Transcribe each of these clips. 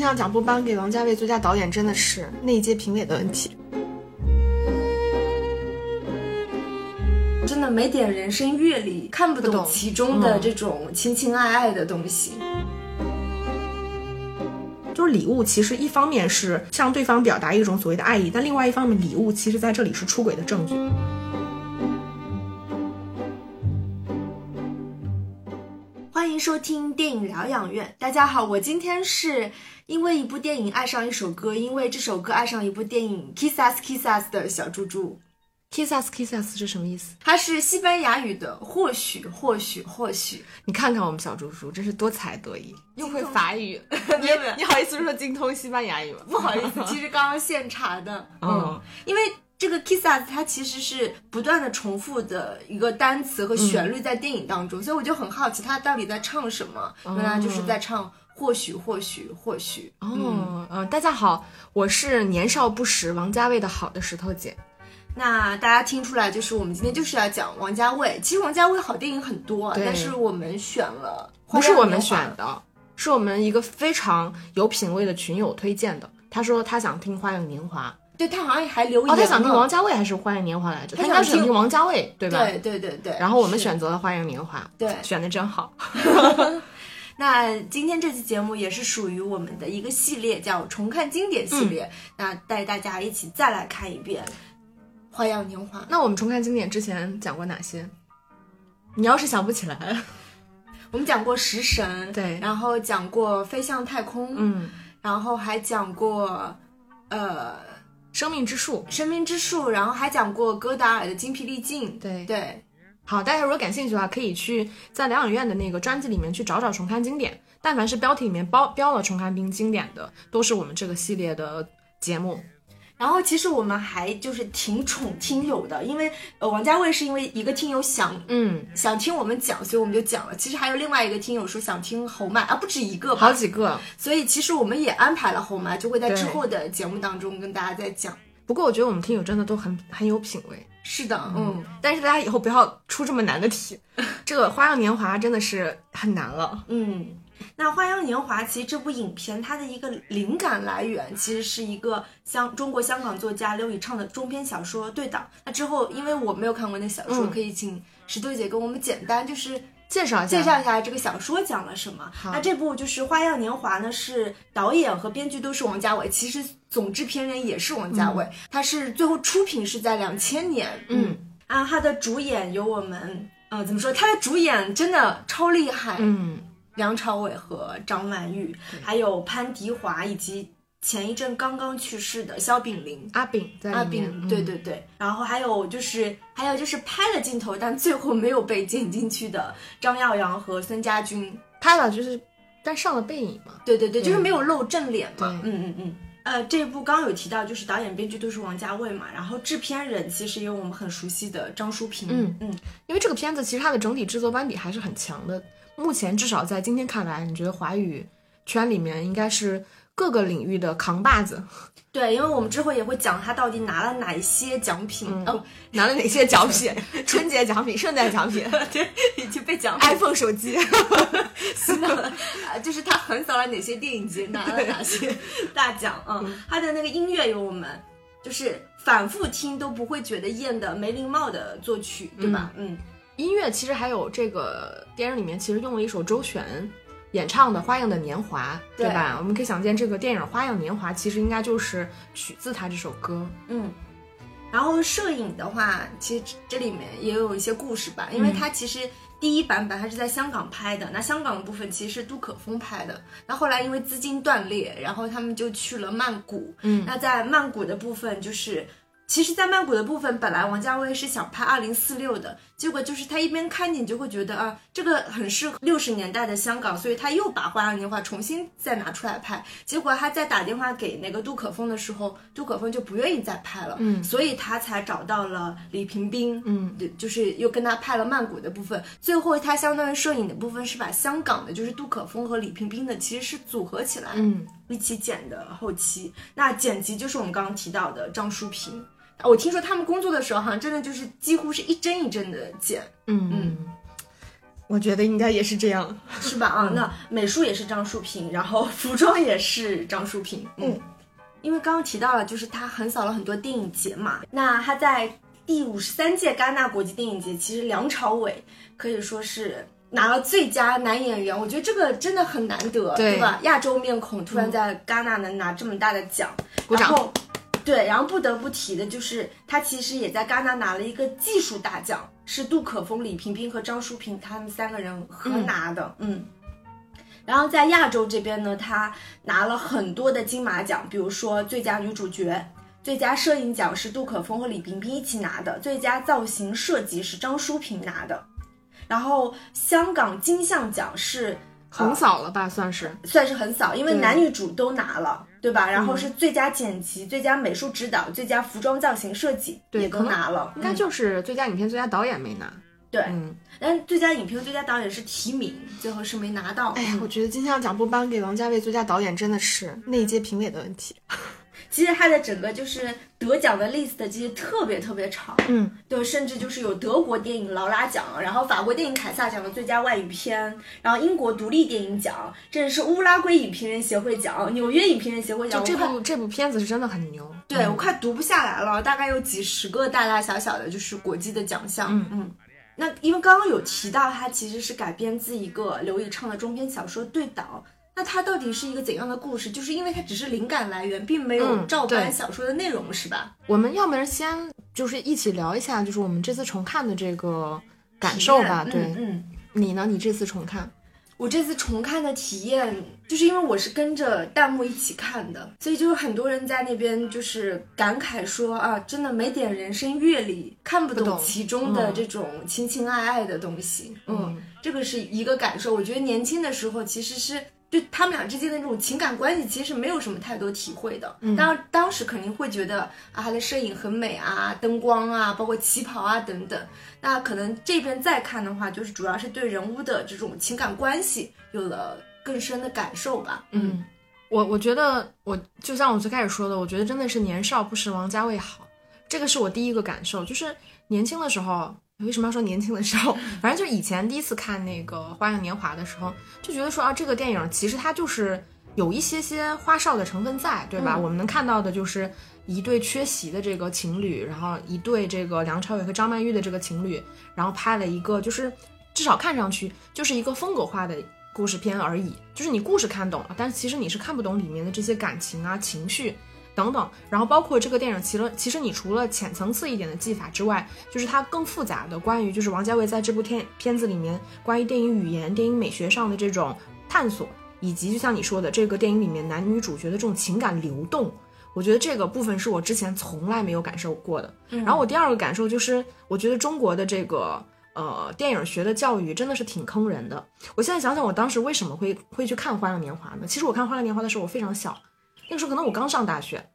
金像奖不颁给王家卫最佳导演，真的是那一届评委的问题。真的没点人生阅历，看不懂其中的这种情情爱爱的东西。就是礼物，其实一方面是向对方表达一种所谓的爱意，但另外一方面，礼物其实在这里是出轨的证据。收听电影疗养院。大家好，我今天是因为一部电影爱上一首歌，因为这首歌爱上一部电影《Kiss Us Kiss Us》的小猪猪。Kiss us, kiss us 是什么意思？它是西班牙语的，或许，或许，或许。你看看我们小猪猪，真是多才多艺，又会法语。没有没有 你好意思说精通西班牙语吗？不好意思，其实刚刚现查的。嗯，因为这个 kissas 它其实是不断的重复的一个单词和旋律在电影当中，所以我就很好奇他到底在唱什么。原来就是在唱或许，或许，或许。哦，嗯、大家好，我是年少不识王家卫的好的石头姐。那大家听出来，就是我们今天就是要讲王家卫。其实王家卫好电影很多，但是我们选了，不是我们选，的，是我们一个非常有品位的群友推荐的。他说他想听《花样年华对他好像还留》，言哦，他想听王家卫还是《花样年华》来着？他应该是想听王家卫，对吧？对对对对。然后我们选择了《花样年华》，对选的真好。那今天这期节目也是属于我们的一个系列，叫重看经典系列。那带大家一起再来看一遍《花样年华》。那我们重看经典之前讲过哪些？你要是想不起来，我们讲过《食神》，对然后讲过《飞向太空》，嗯，然后还讲过呃生命之树，《生命之树》，然后还讲过戈达尔的《精疲力尽》。对对，好，大家如果感兴趣的话，可以去在疗养院的那个专辑里面去找找重看经典。但凡是标题里面包标了重看并经典的，都是我们这个系列的节目。然后其实我们还就是挺宠听友的，因为呃王家卫是因为一个听友想嗯，想听我们讲，所以我们就讲了。其实还有另外一个听友说想听侯麦啊，不止一个吧，好几个。所以其实我们也安排了侯麦，就会在之后的节目当中跟大家再讲。不过我觉得我们听友真的都很很有品味。是的，嗯，但是大家以后不要出这么难的题，这个《花样年华》真的是很难了。嗯，那《花样年华》其实这部影片它的一个灵感来源，其实是一个香中国香港作家刘以畅的中篇小说《对党》。那之后，因为我没有看过那小说，嗯可以请石头姐跟我们简单就是介绍一下，介绍一下这个小说讲了什么。那这部就是《花样年华》呢，是导演和编剧都是王家卫，其实总制片人也是王家卫，他是最后出品是在两千年。嗯啊，他的主演有我们，呃，怎么说？他的主演真的超厉害，嗯，梁朝伟和张曼玉，还有潘迪华，以及前一阵刚刚去世的肖炳麟。阿炳在阿，炳，嗯对对对，然后还有就是，还有就是拍了镜头，但最后没有被剪进去的张耀扬和孙家军，拍了就是，但上了背影嘛。对对对，就是没有露正脸嘛，嗯嗯嗯。呃，这部刚刚有提到，就是导演、编剧都是王家卫嘛，然后制片人其实也有我们很熟悉的张淑平，嗯嗯，因为这个片子其实它的整体制作班底还是很强的，目前至少在今天看来，你觉得华语圈里面应该是各个领域的扛把子，对，因为我们之后也会讲他到底拿了哪些奖品，嗯哦，拿了哪些奖品？春节奖品、圣诞奖品、对，已经被奖品 iPhone 手机。洗脑了，啊就是他横扫了哪些电影节，拿了哪些大奖啊、嗯？他的那个音乐有我们就是反复听都不会觉得厌的梅林茂的作曲，对吧？嗯，音乐其实还有这个电影里面其实用了一首周璇演唱的《花样的年华》，对对吧？我们可以想见，这个电影《花样年华》其实应该就是取自他这首歌。嗯，然后摄影的话，其实这里面也有一些故事吧，因为它其实第一版本它是在香港拍的，那香港的部分其实是杜可风拍的，那后来因为资金断裂，然后他们就去了曼谷，嗯那在曼谷的部分就是。其实，在曼谷的部分，本来王家卫是想拍二零四六的，结果就是他一边看你就会觉得啊，这个很适合六十年代的香港，所以他又把《花样年华》重新再拿出来拍。结果他在打电话给那个杜可风的时候，杜可风就不愿意再拍了，嗯所以他才找到了李平冰，嗯，对就是又跟他拍了曼谷的部分。最后他相当于摄影的部分是把香港的，就是杜可风和李平冰的其实是组合起来，嗯，一起剪的后期。那剪辑就是我们刚刚提到的张淑平。我听说他们工作的时候，好像真的就是几乎是一帧一帧的剪。嗯嗯，我觉得应该也是这样。是吧？啊，那美术也是张淑平，然后服装也是张淑平。嗯，因为刚刚提到了，就是他横扫了很多电影节嘛。那他在第五十三届戛纳国际电影节，其实梁朝伟可以说是拿了最佳男演员。我觉得这个真的很难得，对吧？亚洲面孔突然在戛纳能拿这么大的奖，然后。对，然后不得不提的就是他其实也在戛纳拿了一个技术大奖，是杜可风、李萍萍和张淑萍他们三个人合拿的。嗯然后在亚洲这边呢，他拿了很多的金马奖，比如说最佳女主角、最佳摄影奖是杜可风和李萍萍一起拿的，最佳造型设计是张淑萍拿的，然后香港金像奖是横扫了吧，算是。算是横扫，因为男女主都拿了，对吧？然后是最佳剪辑、最佳美术指导、最佳服装造型设计也都拿了，应该嗯就是最佳影片、最佳导演没拿。对。嗯，但是最佳影片、最佳导演是提名，最后是没拿到。哎呀，嗯我觉得金像奖不颁给王家卫最佳导演真的是那一届评委的问题。其实它的整个就是得奖的 list 其实特别特别长，嗯，对，甚至就是有德国电影劳拉奖，然后法国电影凯撒奖的最佳外语片，然后英国独立电影奖，这是乌拉圭影评人协会奖，纽约影评人协会奖，就这部这部片子是真的很牛。对、嗯我快读不下来了，大概有几十个大大小小的，就是国际的奖项。嗯嗯。那因为刚刚有提到，它其实是改编自一个刘以畅的中篇小说《对倒》。那它到底是一个怎样的故事？就是因为它只是灵感来源，并没有嗯照搬小说的内容，是吧？我们要不然先就是一起聊一下，就是我们这次重看的这个感受吧。对、嗯嗯。你呢？你这次重看，我这次重看的体验，就是因为我是跟着弹幕一起看的，所以就有很多人在那边就是感慨说啊，真的没点人生阅历，看不不懂懂其中的嗯这种情情爱爱的东西。嗯，嗯这个是一个感受。我觉得年轻的时候其实是。对他们俩之间的这种情感关系，其实没有什么太多体会的。嗯当然，当时肯定会觉得啊，他的摄影很美啊，灯光啊，包括旗袍啊等等。那可能这边再看的话，就是主要是对人物的这种情感关系有了更深的感受吧。嗯，我我觉得我就像我最开始说的，我觉得真的是年少不识王家卫好，这个是我第一个感受，就是年轻的时候。为什么要说年轻的时候？反正就是以前第一次看那个《花样年华》的时候，就觉得说啊，这个电影其实它就是有一些些花哨的成分在，对吧？嗯我们能看到的就是一对缺席的这个情侣，然后一对这个梁朝伟和张曼玉的这个情侣，然后拍了一个就是至少看上去就是一个风格化的故事片而已，就是你故事看懂了，但是其实你是看不懂里面的这些感情啊、情绪等等。然后包括这个电影，其实其实你除了浅层次一点的技法之外，就是它更复杂的关于就是王家卫在这部片片子里面关于电影语言、电影美学上的这种探索，以及就像你说的这个电影里面男女主角的这种情感流动。我觉得这个部分是我之前从来没有感受过的。然后我第二个感受就是，我觉得中国的这个呃电影学的教育真的是挺坑人的。我现在想想，我当时为什么会会去看《花样年华》呢？其实我看《花样年华》的时候，我非常小，那个时候可能我刚上大学，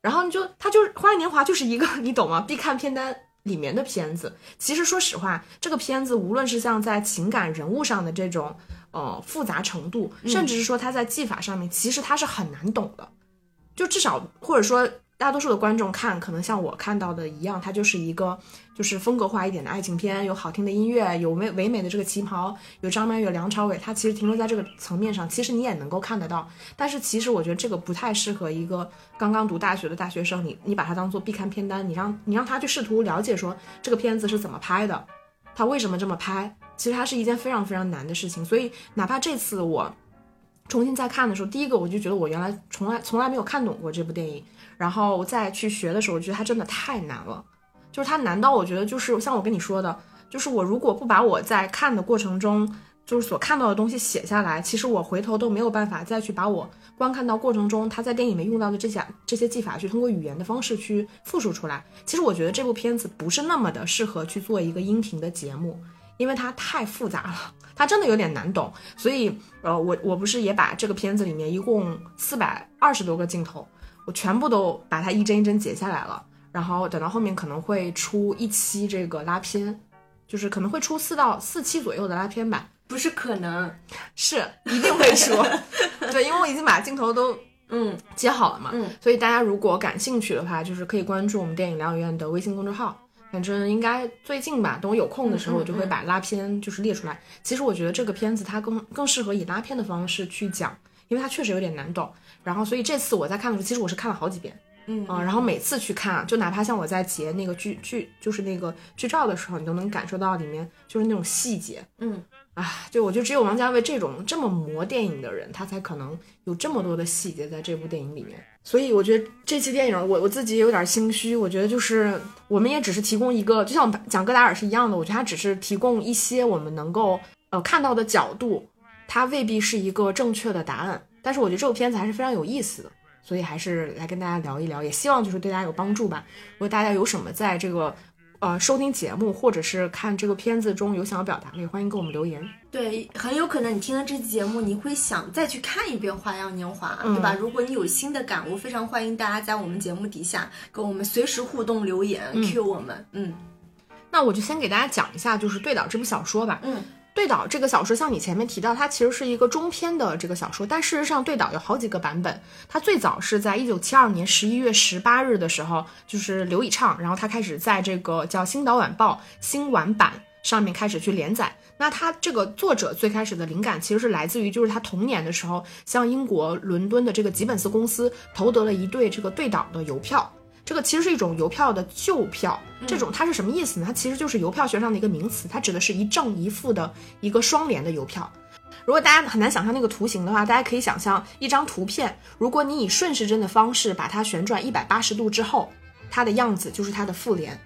然后你就他就是《花样年华》就是一个 你懂吗？必看片单里面的片子。其实说实话，这个片子无论是像在情感人物上的这种呃复杂程度，甚至是说它在技法上面，其实它是很难懂的。就至少或者说大多数的观众看，可能像我看到的一样，它就是一个就是风格化一点的爱情片，有好听的音乐，有唯唯美的这个旗袍，有张曼玉、梁朝伟，它其实停留在这个层面上，其实你也能够看得到。但是其实我觉得这个不太适合一个刚刚读大学的大学生，你你把它当做必看片单，你让你让他去试图了解说这个片子是怎么拍的，他为什么这么拍，其实它是一件非常非常难的事情。所以哪怕这次我。重新再看的时候，第一个我就觉得我原来从来从来没有看懂过这部电影，然后再去学的时候，我觉得它真的太难了，就是它难到我觉得就是像我跟你说的，就是我如果不把我在看的过程中就是所看到的东西写下来，其实我回头都没有办法再去把我观看到过程中他在电影里面用到的这些这些技法去通过语言的方式去复述出来。其实我觉得这部片子不是那么的适合去做一个音频的节目，因为它太复杂了，它真的有点难懂。所以，呃，我我不是也把这个片子里面一共四百二十多个镜头，我全部都把它一帧一帧截下来了。然后等到后面可能会出一期这个拉片，就是可能会出四到四期左右的拉片吧。不是可能，是一定会出，对，因为我已经把镜头都嗯接好了嘛，嗯，所以大家如果感兴趣的话，就是可以关注我们电影疗养院的微信公众号，反正应该最近吧，等我有空的时候，我就会把拉片就是列出来。其实我觉得这个片子它更更适合以拉片的方式去讲，因为它确实有点难懂。然后所以这次我在看的时候，其实我是看了好几遍。嗯啊，然后每次去看，就哪怕像我在截那个剧剧，就是那个剧照的时候，你都能感受到里面就是那种细节。嗯，啊，就我觉得只有王家卫这种这么磨电影的人，他才可能有这么多的细节在这部电影里面。所以我觉得这期电影，我我自己也有点心虚。我觉得就是我们也只是提供一个，就像讲戈达尔是一样的，我觉得他只是提供一些我们能够呃看到的角度，它未必是一个正确的答案。但是我觉得这部片子还是非常有意思的。所以还是来跟大家聊一聊，也希望就是对大家有帮助吧。如果大家有什么在这个呃收听节目或者是看这个片子中有想要表达的，也欢迎给我们留言。对，很有可能你听了这期节目，你会想再去看一遍《花样年华》，对吧？如果你有新的感悟，非常欢迎大家在我们节目底下跟我们随时互动留言，Q 我们。嗯，那我就先给大家讲一下，就是《对倒》这部小说吧。嗯。对岛这个小说，像你前面提到，它其实是一个中篇的这个小说，但事实上对岛有好几个版本。它最早是在一九七二年十一月十八日的时候，就是刘以畅，然后他开始在这个叫《星岛晚报》新晚版上面开始去连载。那他这个作者最开始的灵感其实是来自于，就是他童年的时候，向英国伦敦的这个吉本斯公司投得了一对这个对岛的邮票。这个其实是一种邮票的旧票，这种它是什么意思呢？它其实就是邮票学上的一个名词，它指的是一正一负的一个双联的邮票。如果大家很难想象那个图形的话，大家可以想象一张图片，如果你以顺时针的方式把它旋转一百八十度之后，它的样子就是它的复联，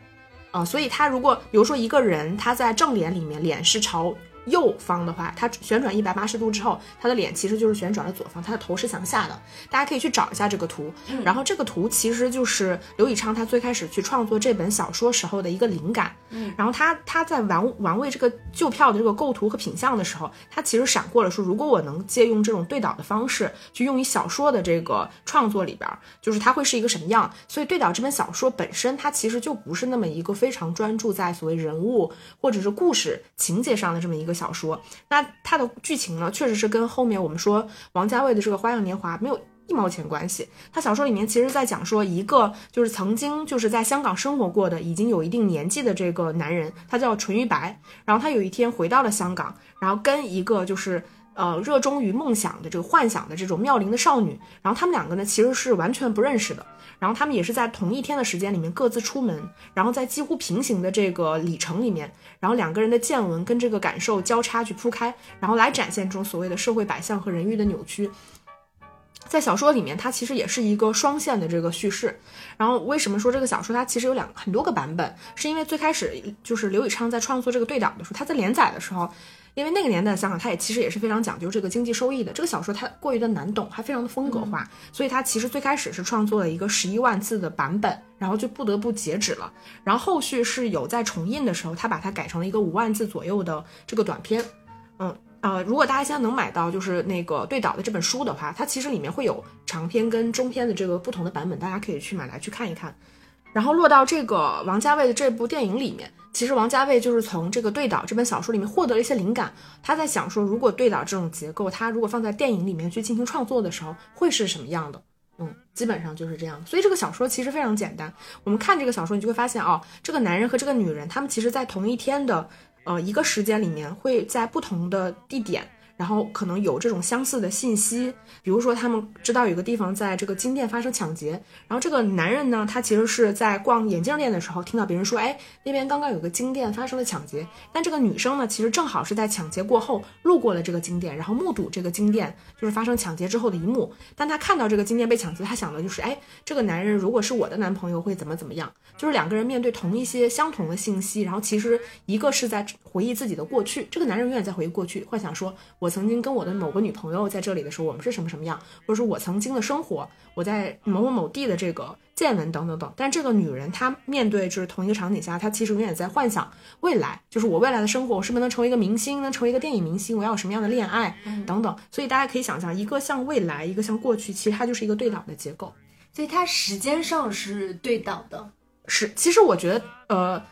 啊，所以它如果比如说一个人他在正脸里面脸是朝。右方的话，它旋转一百八十度之后，它的脸其实就是旋转了左方，它的头是向下的。大家可以去找一下这个图，然后这个图其实就是刘以畅他最开始去创作这本小说时候的一个灵感。嗯，然后他他在玩玩味这个旧票的这个构图和品相的时候，他其实闪过了说，如果我能借用这种对倒的方式去用于小说的这个创作里边，就是它会是一个什么样？所以对倒这本小说本身，它其实就不是那么一个非常专注在所谓人物或者是故事情节上的这么一个。小说，那它的剧情呢，确实是跟后面我们说王家卫的这个《花样年华》没有一毛钱关系。他小说里面其实在讲说一个就是曾经就是在香港生活过的已经有一定年纪的这个男人，他叫淳于白，然后他有一天回到了香港，然后跟一个就是。呃，热衷于梦想的这个幻想的这种妙龄的少女，然后他们两个呢其实是完全不认识的，然后他们也是在同一天的时间里面各自出门，然后在几乎平行的这个里程里面，然后两个人的见闻跟这个感受交叉去铺开，然后来展现这种所谓的社会百象和人欲的扭曲。在小说里面，它其实也是一个双线的这个叙事。然后为什么说这个小说它其实有两很多个版本？是因为最开始就是刘以昌在创作这个对档的时候，他在连载的时候。因为那个年代的香港，它也其实也是非常讲究这个经济收益的。这个小说它过于的难懂，还非常的风格化，所以它其实最开始是创作了一个十一万字的版本，然后就不得不截止了。然后后续是有在重印的时候，他把它改成了一个五万字左右的这个短篇。嗯呃，如果大家现在能买到就是那个对岛的这本书的话，它其实里面会有长篇跟中篇的这个不同的版本，大家可以去买来去看一看。然后落到这个王家卫的这部电影里面。其实王家卫就是从这个对倒这本小说里面获得了一些灵感，他在想说，如果对倒这种结构，他如果放在电影里面去进行创作的时候，会是什么样的？嗯，基本上就是这样。所以这个小说其实非常简单。我们看这个小说，你就会发现哦，这个男人和这个女人，他们其实在同一天的呃一个时间里面，会在不同的地点。然后可能有这种相似的信息，比如说他们知道有个地方在这个金店发生抢劫，然后这个男人呢，他其实是在逛眼镜店的时候听到别人说，哎，那边刚刚有个金店发生了抢劫。但这个女生呢，其实正好是在抢劫过后路过了这个金店，然后目睹这个金店就是发生抢劫之后的一幕。但她看到这个金店被抢劫，她想的就是，哎，这个男人如果是我的男朋友会怎么怎么样？就是两个人面对同一些相同的信息，然后其实一个是在回忆自己的过去，这个男人永远在回忆过去，幻想说。我曾经跟我的某个女朋友在这里的时候，我们是什么什么样，或者说我曾经的生活，我在某某某地的这个见闻等等等。但这个女人她面对就是同一个场景下，她其实永远在幻想未来，就是我未来的生活，我是不是能成为一个明星，能成为一个电影明星，我要有什么样的恋爱等等。所以大家可以想象，一个像未来，一个像过去，其实它就是一个对倒的结构。所以它时间上是对倒的。是，其实我觉得，呃，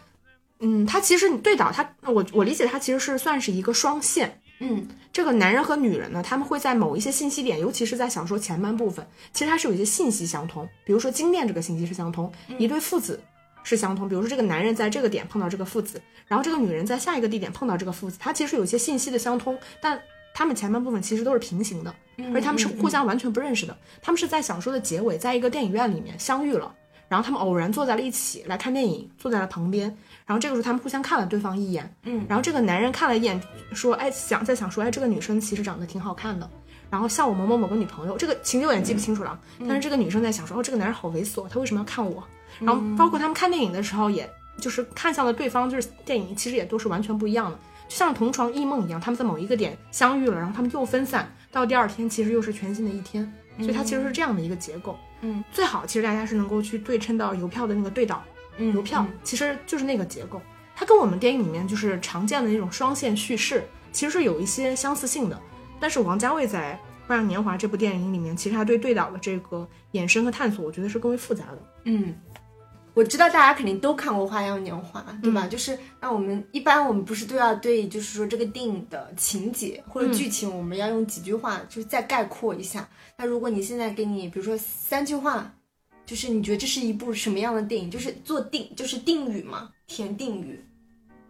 嗯，它其实你对倒它，我我理解它其实是算是一个双线。嗯，这个男人和女人呢，他们会在某一些信息点，尤其是在小说前半部分，其实它是有一些信息相通。比如说金店这个信息是相通，一对父子，是相通，比如说这个男人在这个点碰到这个父子，然后这个女人在下一个地点碰到这个父子，它其实有一些信息的相通，但他们前半部分其实都是平行的，而且他们是互相完全不认识的。他们是在小说的结尾，在一个电影院里面相遇了，然后他们偶然坐在了一起来看电影，坐在了旁边，然后这个时候他们互相看了对方一眼，嗯，然后这个男人看了一眼，说，哎，想在想说，哎，这个女生其实长得挺好看的。然后像我某某某个女朋友，这个情节有点记不清楚了，但是这个女生在想说，哦，这个男人好猥琐，他为什么要看我？然后包括他们看电影的时候，也就是看向了对方，就是电影其实也都是完全不一样的，就像同床异梦一样，他们在某一个点相遇了，然后他们又分散，到第二天其实又是全新的一天，所以它其实是这样的一个结构。嗯，最好其实大家是能够去对称到邮票的那个对岛，嗯邮票其实就是那个结构，它跟我们电影里面就是常见的那种双线叙事其实是有一些相似性的，但是王家卫在《花样年华》这部电影里面，其实他对对导的这个衍生和探索，我觉得是更为复杂的。嗯，我知道大家肯定都看过《花样年华》，对吧？就是那我们一般我们不是都要对，就是说这个电影的情节或者剧情，我们要用几句话就是再概括一下。那如果你现在给你，比如说三句话，就是你觉得这是一部什么样的电影？就是做定，就是定语嘛，填定语。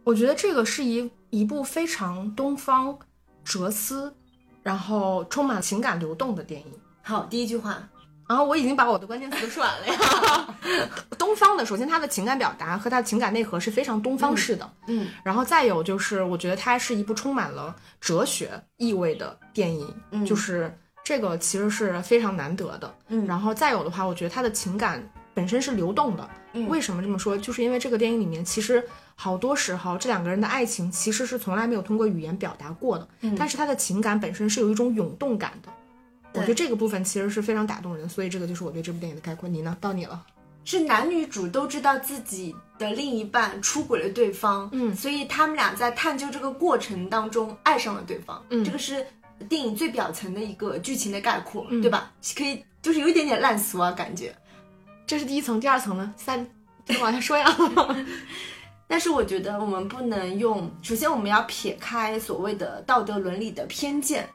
我觉得这个是一一部非常东方哲思，然后充满情感流动的电影。好，第一句话，然后我已经把我的关键词都说完了呀。东方的，首先它的情感表达和它的情感内核是非常东方式的，嗯然后再有就是，我觉得它是一部充满了哲学意味的电影，嗯就是这个其实是非常难得的。嗯然后再有的话，我觉得他的情感本身是流动的。嗯为什么这么说？就是因为这个电影里面，其实好多时候这两个人的爱情其实是从来没有通过语言表达过的，嗯但是他的情感本身是有一种涌动感的。我觉得这个部分其实是非常打动人，所以这个就是我对这部电影的概括。你呢？到你了。是男女主都知道自己的另一半出轨了对方，嗯所以他们俩在探究这个过程当中爱上了对方，嗯这个是电影最表层的一个剧情的概括，嗯对吧？可以就是有一点点烂俗啊，感觉。这是第一层，第二层呢？三，就往下说呀。但是我觉得我们不能用，首先我们要撇开所谓的道德伦理的偏见，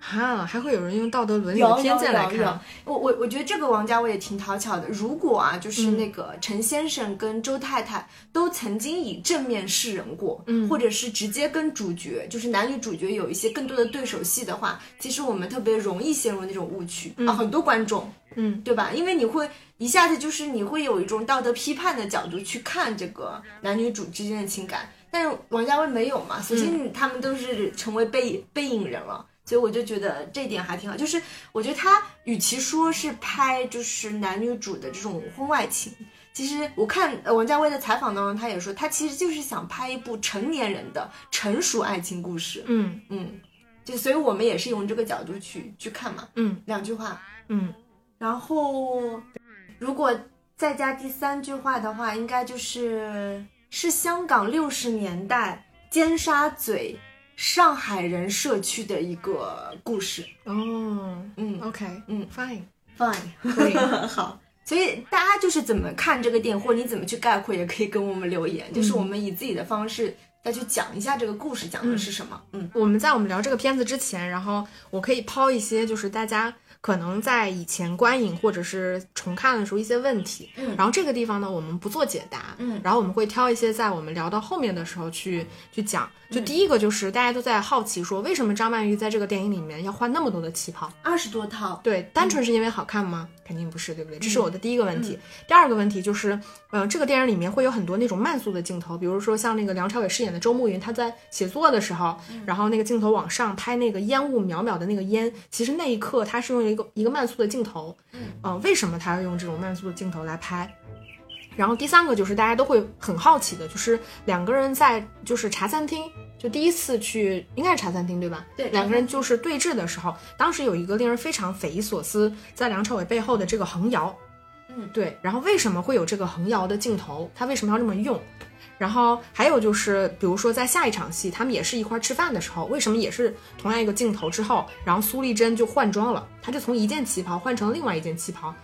哈，还会有人用道德伦理的偏见来有有有看。我我我觉得这个王家卫也挺讨巧的。如果啊，就是那个陈先生跟周太太都曾经以正面示人过，嗯或者是直接跟主角，就是男女主角有一些更多的对手戏的话，其实我们特别容易陷入那种误区、啊。很多观众，嗯，对吧？因为你会一下子就是你会有一种道德批判的角度去看这个男女主之间的情感，但是王家卫没有嘛。首先他们都是成为背背影人了。所以我就觉得这一点还挺好，就是我觉得他与其说是拍就是男女主的这种婚外情，其实我看呃王家卫的采访当中，他也说他其实就是想拍一部成年人的成熟爱情故事。嗯嗯，就所以我们也是用这个角度去去看嘛。嗯两句话，嗯然后如果再加第三句话的话，应该就是是香港六十年代尖沙咀上海人社区的一个故事。哦嗯，OK，嗯，fine，，fine，可以。好。所以大家就是怎么看这个电影，或者你怎么去概括，也可以跟我们留言。就是我们以自己的方式再去讲一下这个故事讲的是什么。嗯我们在我们聊这个片子之前，然后我可以抛一些就是大家可能在以前观影或者是重看的时候一些问题，嗯然后这个地方呢我们不做解答，嗯然后我们会挑一些在我们聊到后面的时候去去讲。嗯就第一个就是大家都在好奇说，为什么张曼玉在这个电影里面要换那么多的旗袍？二十多套。对，单纯是因为好看吗？肯定不是，对不对？这是我的第一个问题。第二个问题就是，呃，这个电影里面会有很多那种慢速的镜头，比如说像那个梁朝伟饰演的周慕云，他在写作的时候，然后那个镜头往上拍那个烟雾渺渺的那个烟，其实那一刻他是用一个一个慢速的镜头，嗯、为什么他要用这种慢速的镜头来拍？然后第三个就是大家都会很好奇的，就是两个人在就是茶餐厅，就第一次去应该是茶餐厅对吧？对两个人就是对峙的时候，当时有一个令人非常匪夷所思，在梁朝伟背后的这个横摇，嗯，对，然后为什么会有这个横摇的镜头？他为什么要这么用？然后还有就是，比如说在下一场戏，他们也是一块儿吃饭的时候，为什么也是同样一个镜头之后，然后苏丽珍就换装了，她就从一件旗袍换成了另外一件旗袍，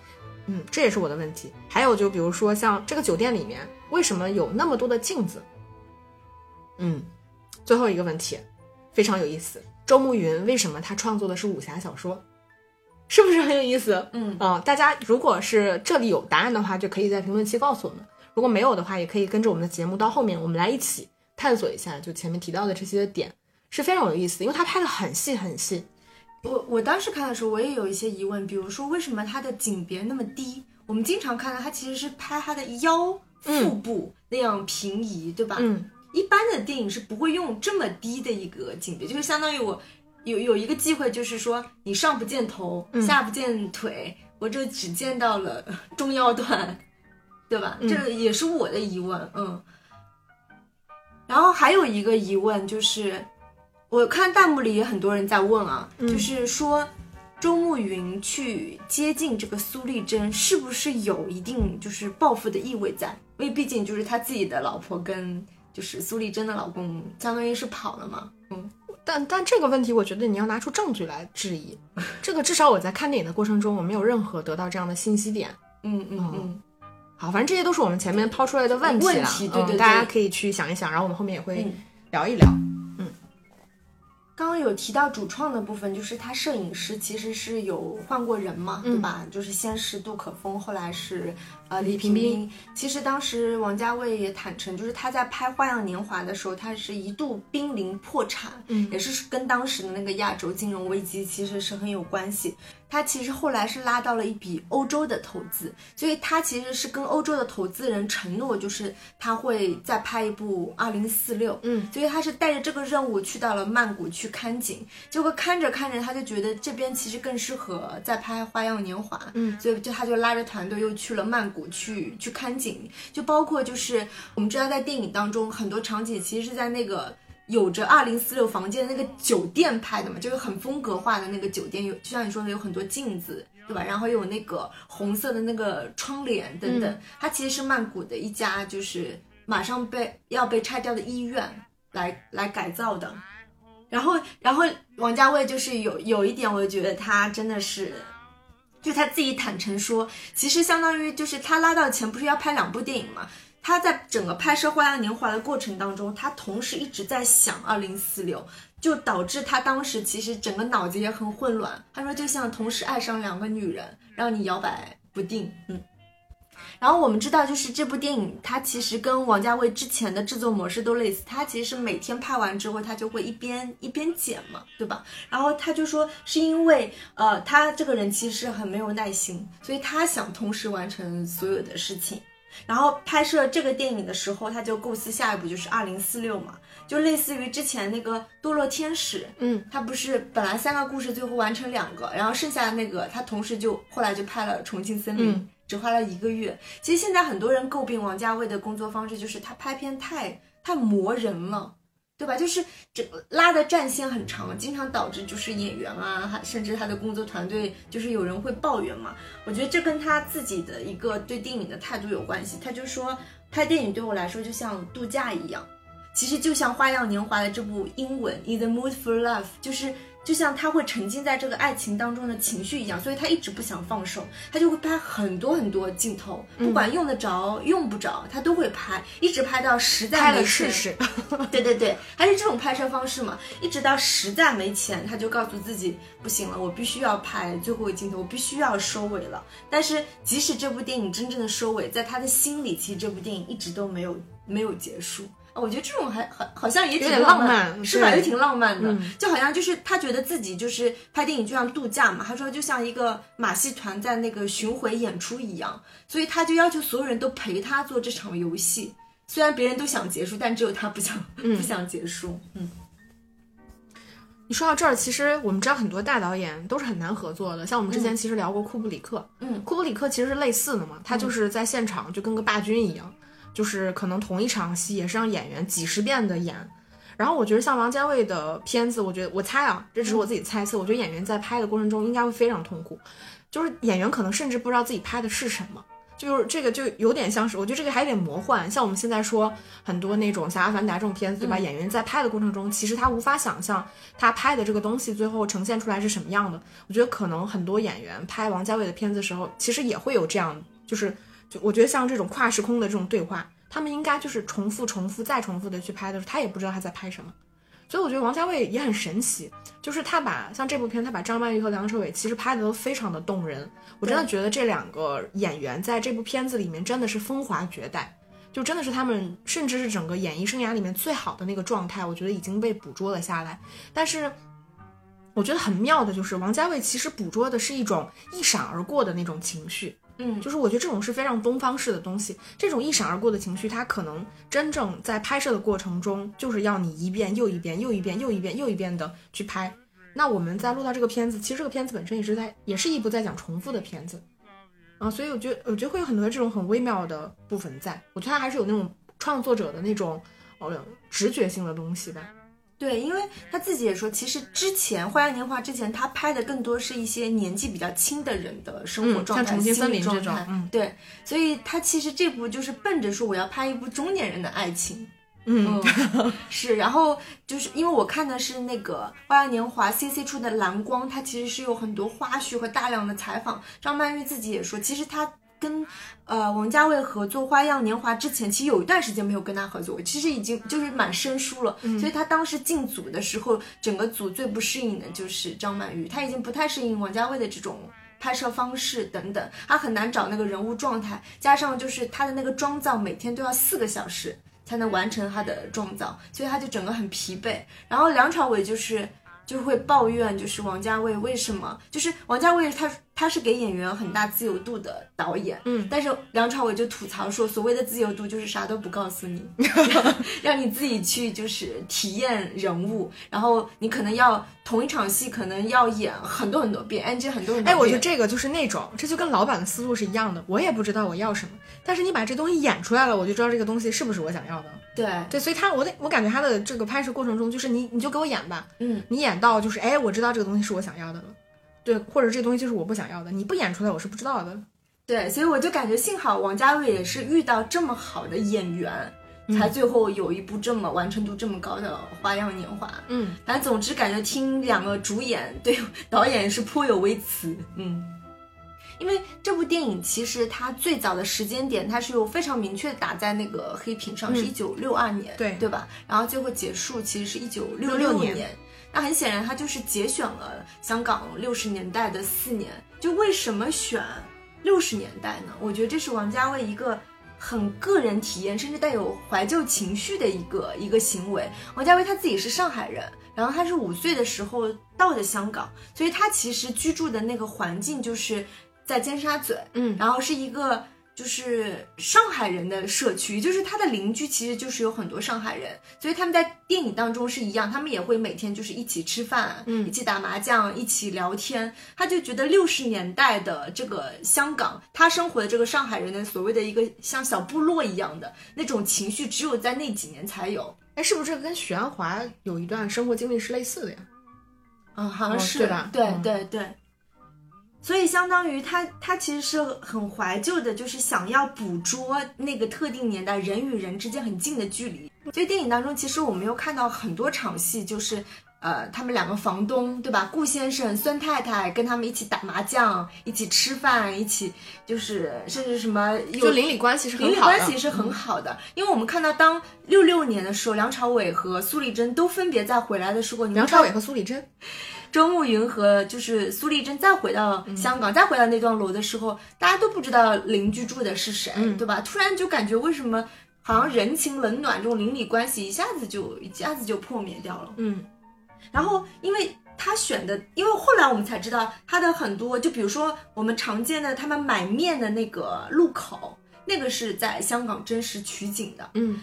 嗯，这也是我的问题。还有就比如说像这个酒店里面，为什么有那么多的镜子？嗯，最后一个问题非常有意思，周慕云为什么他创作的是武侠小说？是不是很有意思？嗯啊、大家如果是这里有答案的话，就可以在评论区告诉我们。如果没有的话，也可以跟着我们的节目到后面，我们来一起探索一下，就前面提到的这些点是非常有意思的，因为他拍的很细很细。我我当时看的时候，我也有一些疑问，比如说为什么他的景别那么低？我们经常看到他其实是拍他的腰、腹部那样平移，对吧？嗯，一般的电影是不会用这么低的一个景别，就是相当于我有有一个机会，就是说你上不见头，下不见腿，我这只见到了中腰段，对吧？这个也是我的疑问，嗯。然后还有一个疑问就是，我看弹幕里也很多人在问啊，就是说周慕云去接近这个苏丽珍，是不是有一定就是报复的意味在？因为毕竟就是他自己的老婆跟就是苏丽珍的老公，相当于是跑了嘛，嗯。但但这个问题，我觉得你要拿出证据来质疑。这个至少我在看电影的过程中，我没有任何得到这样的信息点。嗯嗯嗯，好，反正这些都是我们前面抛出来的问题问了，题对对对嗯，大家可以去想一想，然后我们后面也会嗯聊一聊。嗯刚刚有提到主创的部分，就是他摄影师其实是有换过人嘛，对吧？就是先是杜可风，后来是呃李平冰冰。其实当时王家卫也坦诚，就是他在拍《花样年华》的时候，他是一度濒临破产，嗯也是跟当时的那个亚洲金融危机其实是很有关系。他其实后来是拉到了一笔欧洲的投资，所以他其实是跟欧洲的投资人承诺，就是他会再拍一部《二零四六》。嗯，所以他是带着这个任务去到了曼谷去看景，结果看着看着他就觉得这边其实更适合再拍《花样年华》。嗯，所以就他就拉着团队又去了曼谷去去看景，就包括就是我们知道在电影当中很多场景其实是在那个。有着二零四六房间的那个酒店拍的嘛，就是很风格化的那个酒店，有就像你说的有很多镜子，对吧？然后有那个红色的那个窗帘等等。它其实是曼谷的一家就是马上被要被拆掉的医院来来改造的。然后，然后王家卫就是有有一点，我觉得他真的是，就他自己坦诚说，其实相当于就是他拉到钱，不是要拍两部电影嘛？他在整个拍摄《花样年华》的过程当中，他同时一直在想二零四六，就导致他当时其实整个脑子也很混乱。他说，就像同时爱上两个女人，让你摇摆不定。嗯。然后我们知道，就是这部电影，它其实跟王家卫之前的制作模式都类似，他其实是每天拍完之后，他就会一边一边剪嘛，对吧？然后他就说，是因为呃，他这个人其实很没有耐心，所以他想同时完成所有的事情。然后拍摄这个电影的时候，他就构思下一步就是二零四六嘛，就类似于之前那个《堕落天使》，嗯，他不是本来三个故事最后完成两个，然后剩下的那个他同时就后来就拍了《重庆森林》嗯只花了一个月。其实现在很多人诟病王家卫的工作方式，就是他拍片太太磨人了。对吧？就是整个拉的战线很长，经常导致就是演员啊，甚至他的工作团队，就是有人会抱怨嘛。我觉得这跟他自己的一个对电影的态度有关系。他就说，拍电影对我来说就像度假一样，其实就像《花样年华》的这部英文《In the Mood for Love》，就是就像他会沉浸在这个爱情当中的情绪一样，所以他一直不想放手，他就会拍很多很多镜头，不管用得着、用不着，他都会拍，一直拍到实在没钱试试。对对对，还是这种拍摄方式嘛，一直到实在没钱，他就告诉自己不行了，我必须要拍最后一镜头，我必须要收尾了。但是即使这部电影真正的收尾，在他的心里，其实这部电影一直都没有没有结束。啊我觉得这种还好，好像也挺浪浪漫是吧？也挺浪漫的，嗯就好像就是他觉得自己就是拍电影就像度假嘛，他说就像一个马戏团在那个巡回演出一样，所以他就要求所有人都陪他做这场游戏。虽然别人都想结束，但只有他不想、不想结束。嗯，你说到这儿，其实我们知道很多大导演都是很难合作的，像我们之前其实聊过库布里克，嗯库布里克其实是类似的嘛，他就是在现场就跟个霸君一样，就是可能同一场戏也是让演员几十遍的演。然后我觉得像王家卫的片子，我觉得我猜啊，这只是我自己猜测，我觉得演员在拍的过程中应该会非常痛苦，就是演员可能甚至不知道自己拍的是什么。就是这个就有点像是，我觉得这个还有点魔幻。像我们现在说很多那种像《阿凡达》这种片子，对吧？演员在拍的过程中，其实他无法想象他拍的这个东西最后呈现出来是什么样的。我觉得可能很多演员拍王家卫的片子的时候，其实也会有这样，就是就我觉得像这种跨时空的这种对话，他们应该就是重复、重复再重复的去拍的时候，他也不知道他在拍什么。所以我觉得王家卫也很神奇，就是他把像这部片，他把张曼玉和梁朝伟其实拍的都非常的动人。我真的觉得这两个演员在这部片子里面真的是风华绝代。就真的是他们甚至是整个演艺生涯里面最好的那个状态，我觉得已经被捕捉了下来。但是我觉得很妙的就是王家卫其实捕捉的是一种一闪而过的那种情绪。嗯，就是我觉得这种是非常东方式的东西，这种一闪而过的情绪，它可能真正在拍摄的过程中，就是要你一遍又一遍又一遍又一遍又一遍的去拍。那我们在录到这个片子，其实这个片子本身也是在，也是一部在讲重复的片子，啊，所以我觉得，我觉得会有很多这种很微妙的部分在，我觉得它还是有那种创作者的那种，呃，直觉性的东西吧。对，因为他自己也说，其实之前《花样年华》之前，他拍的更多是一些年纪比较轻的人的生活状态、像《重庆森林》心这种，理状态。嗯对，所以他其实这部就是奔着说我要拍一部中年人的爱情。嗯嗯，是，然后就是因为我看的是那个《花样年华》CC 出的蓝光，它其实是有很多花絮和大量的采访。张曼玉自己也说，其实她跟呃王家卫合作《花样年华》之前，其实有一段时间没有跟他合作，其实已经就是蛮生疏了。所以他当时进组的时候，整个组最不适应的就是张曼玉，他已经不太适应王家卫的这种。拍摄方式等等，他很难找那个人物状态，加上就是他的那个妆造每天都要四个小时，才能完成他的妆造，所以他就整个很疲惫。然后梁朝伟就是就会抱怨，就是王家卫为什么？就是王家卫他他是给演员很大自由度的导演，嗯，但是梁朝伟就吐槽说，所谓的自由度就是啥都不告诉你，让你自己去就是体验人物，然后你可能要同一场戏可能要演很多很多遍，NG 很多很多遍。哎，我觉得这个就是那种，这就跟老板的思路是一样的。我也不知道我要什么，但是你把这东西演出来了，我就知道这个东西是不是我想要的。对对，所以他，我得，我感觉他的这个拍摄过程中，就是你，你就给我演吧，嗯，你演到就是，哎，我知道这个东西是我想要的了，对，或者这东西就是我不想要的，你不演出来，我是不知道的。对，所以我就感觉幸好王家卫也是遇到这么好的演员，嗯才最后有一部这么完成度这么高的《花样年华》。嗯，反正总之感觉听两个主演对导演是颇有微词，嗯。因为这部电影其实它最早的时间点，它是有非常明确地打在那个黑屏上，嗯是一九六二年，对对吧？然后最后结束其实是一九六66年年那很显然，他就是节选了香港六十年代的四年。就为什么选六十年代呢？我觉得这是王家卫一个很个人体验，甚至带有怀旧情绪的一个一个行为。王家卫他自己是上海人，然后他是五岁的时候到的香港，所以他其实居住的那个环境就是在尖沙咀，嗯然后是一个就是上海人的社区，就是他的邻居其实就是有很多上海人，所以他们在电影当中是一样，他们也会每天就是一起吃饭，嗯一起打麻将，一起聊天。他就觉得六十年代的这个香港，他生活的这个上海人的所谓的一个像小部落一样的那种情绪，只有在那几年才有。哎，是不是这跟许鞍华有一段生活经历是类似的呀？嗯，好像哦是、对吧对嗯对对。所以相当于他，他其实是很怀旧的，就是想要捕捉那个特定年代人与人之间很近的距离。所以电影当中，其实我们又看到很多场戏，就是呃，他们两个房东，对吧？顾先生、孙太太跟他们一起打麻将，一起吃饭，一起就是甚至什么有就邻里关系是很邻里好的，关系是很好的，因为我们看到当六六年的时候，梁朝伟和苏丽珍都分别在回来的时候，梁朝伟和苏丽珍，周慕云和就是苏丽珍再回到香港，再回到那幢楼的时候，大家都不知道邻居住的是谁，嗯对吧？突然就感觉为什么好像人情冷暖这种邻里关系一下子就一下子就破灭掉了。嗯然后因为他选的，因为后来我们才知道他的很多，就比如说我们常见的他们买面的那个路口，那个是在香港真实取景的。嗯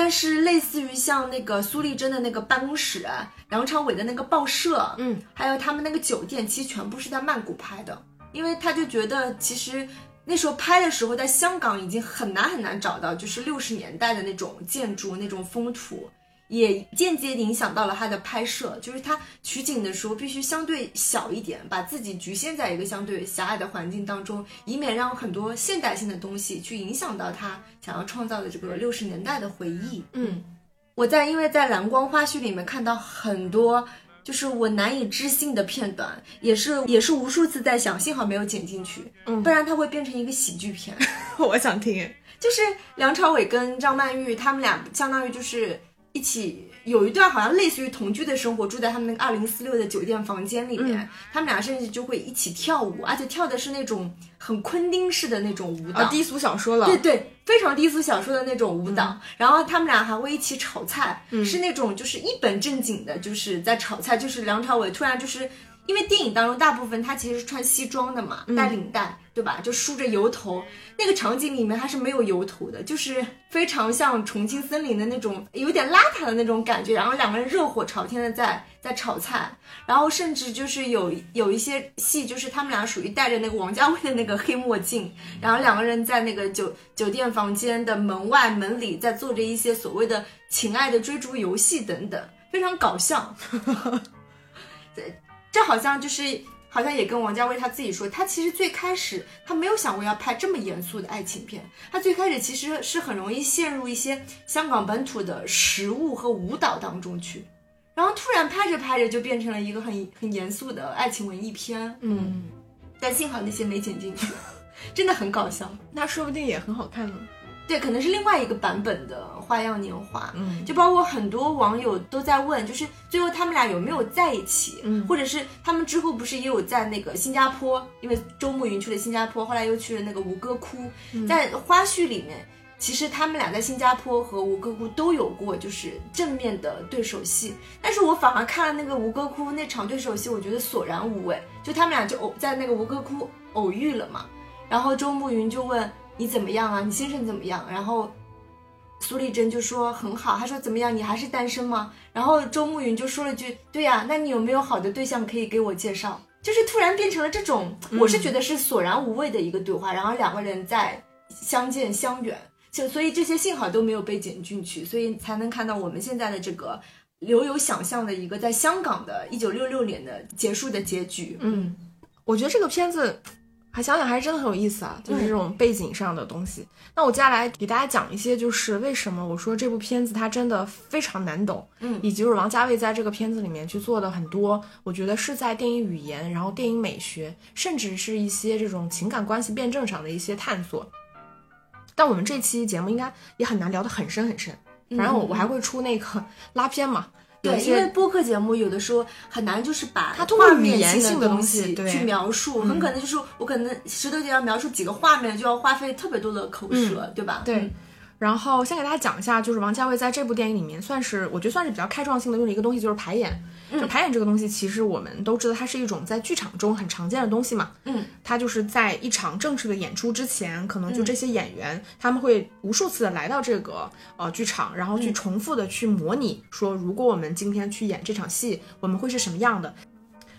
但是类似于像那个苏丽珍的那个办公室，梁朝伟的那个报社，嗯，还有他们那个酒店，其实全部是在曼谷拍的，因为他就觉得其实那时候拍的时候，在香港已经很难很难找到，就是六十年代的那种建筑那种风土。也间接影响到了他的拍摄，就是他取景的时候必须相对小一点，把自己局限在一个相对狭隘的环境当中，以免让很多现代性的东西去影响到他想要创造的这个六十年代的回忆。嗯，我在因为在蓝光花絮里面看到很多就是我难以置信的片段，也是也是无数次在想，幸好没有剪进去，嗯。不然它会变成一个喜剧片。我想听，就是梁朝伟跟张曼玉他们俩相当于就是一起有一段好像类似于同居的生活，住在他们那个二零四六的酒店房间里面，他们俩甚至就会一起跳舞，而且跳的是那种很昆汀式的那种舞蹈，啊，低俗小说了，对对，非常低俗小说的那种舞蹈，然后他们俩还会一起炒菜，是那种就是一本正经的，就是在炒菜，就是梁朝伟突然就是。因为电影当中大部分他其实是穿西装的嘛，带领带，对吧？就梳着油头，那个场景里面他是没有油头的，就是非常像重庆森林的那种有点邋遢的那种感觉。然后两个人热火朝天的在在炒菜，然后甚至就是有有一些戏，就是他们俩属于戴着那个王家卫的那个黑墨镜，然后两个人在那个酒酒店房间的门外门里在做着一些所谓的情爱的追逐游戏等等，非常搞笑。对。这好像就是，好像也跟王家卫他自己说，他其实最开始他没有想过要拍这么严肃的爱情片，他最开始其实是很容易陷入一些香港本土的食物和舞蹈当中去，然后突然拍着拍着就变成了一个很很严肃的爱情文艺片，嗯，但幸好那些没剪进去，真的很搞笑，那说不定也很好看呢。对，可能是另外一个版本的《花样年华》，嗯，就包括很多网友都在问，就是最后他们俩有没有在一起，嗯，或者是他们之后不是也有在那个新加坡，因为周慕云去了新加坡，后来又去了那个吴哥窟，在花絮里面，其实他们俩在新加坡和吴哥窟都有过就是正面的对手戏，但是我反而看了那个吴哥窟那场对手戏，我觉得索然无味，就他们俩就偶在那个吴哥窟偶遇了嘛，然后周慕云就问。你怎么样啊？你先生怎么样？然后苏丽珍就说很好。他说怎么样？你还是单身吗？然后周慕云就说了句：对呀，那你有没有好的对象可以给我介绍？就是突然变成了这种，我是觉得是索然无味的一个对话。然后两个人在相见相远，就所以这些幸好都没有被剪进去，所以才能看到我们现在的这个留有想象的一个在香港的一九六六年的结束的结局。嗯，我觉得这个片子。还想想还是真的很有意思啊，就是这种背景上的东西。那我接下来给大家讲一些，就是为什么我说这部片子它真的非常难懂，嗯，以及就是王家卫在这个片子里面去做的很多，我觉得是在电影语言，然后电影美学，甚至是一些这种情感关系辩证上的一些探索。但我们这期节目应该也很难聊得很深很深，反正我我还会出那个拉片嘛。对，因为播客节目有的时候很难，就是把它通过语言性的东西去描述，很可能就是我可能石头姐要描述几个画面，就要花费特别多的口舌，对吧？对。然后先给大家讲一下，就是王家卫在这部电影里面，算是我觉得算是比较开创性的用了一个东西，就是排演。就排演这个东西，其实我们都知道，它是一种在剧场中很常见的东西嘛。嗯，它就是在一场正式的演出之前，可能就这些演员他们会无数次的来到这个呃剧场，然后去重复的去模拟，说如果我们今天去演这场戏，我们会是什么样的。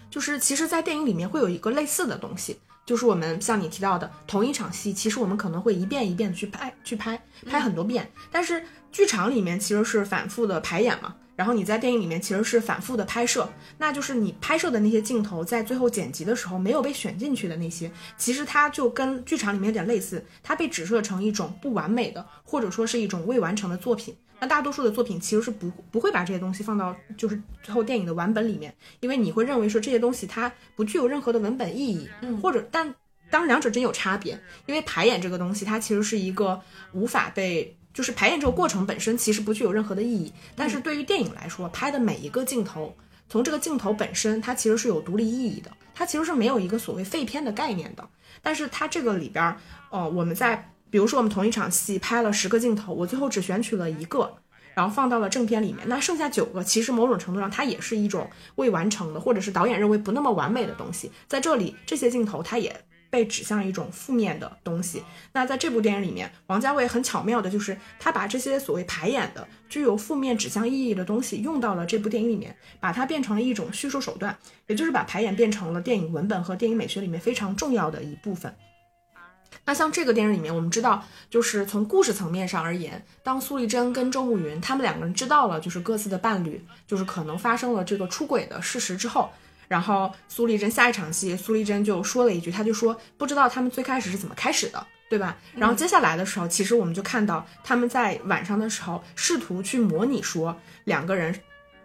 就是其实，在电影里面会有一个类似的东西。就是我们像你提到的同一场戏，其实我们可能会一遍一遍的去拍，去拍，拍很多遍。但是剧场里面其实是反复的排演嘛，然后你在电影里面其实是反复的拍摄，那就是你拍摄的那些镜头，在最后剪辑的时候没有被选进去的那些，其实它就跟剧场里面有点类似，它被指涉成一种不完美的，或者说是一种未完成的作品。那大多数的作品其实是不不会把这些东西放到就是最后电影的完本里面，因为你会认为说这些东西它不具有任何的文本意义，嗯，或者但当两者真有差别，因为排演这个东西它其实是一个无法被就是排演这个过程本身其实不具有任何的意义，但是对于电影来说，拍的每一个镜头，从这个镜头本身它其实是有独立意义的，它其实是没有一个所谓废片的概念的，但是它这个里边，呃，我们在。比如说，我们同一场戏拍了十个镜头，我最后只选取了一个，然后放到了正片里面。那剩下九个，其实某种程度上它也是一种未完成的，或者是导演认为不那么完美的东西。在这里，这些镜头它也被指向一种负面的东西。那在这部电影里面，王家卫很巧妙的就是他把这些所谓排演的具有负面指向意义的东西用到了这部电影里面，把它变成了一种叙述手段，也就是把排演变成了电影文本和电影美学里面非常重要的一部分。那像这个电影里面，我们知道，就是从故事层面上而言，当苏丽珍跟周慕云他们两个人知道了，就是各自的伴侣就是可能发生了这个出轨的事实之后，然后苏丽珍下一场戏，苏丽珍就说了一句，他就说不知道他们最开始是怎么开始的，对吧？然后接下来的时候，其实我们就看到他们在晚上的时候试图去模拟说两个人。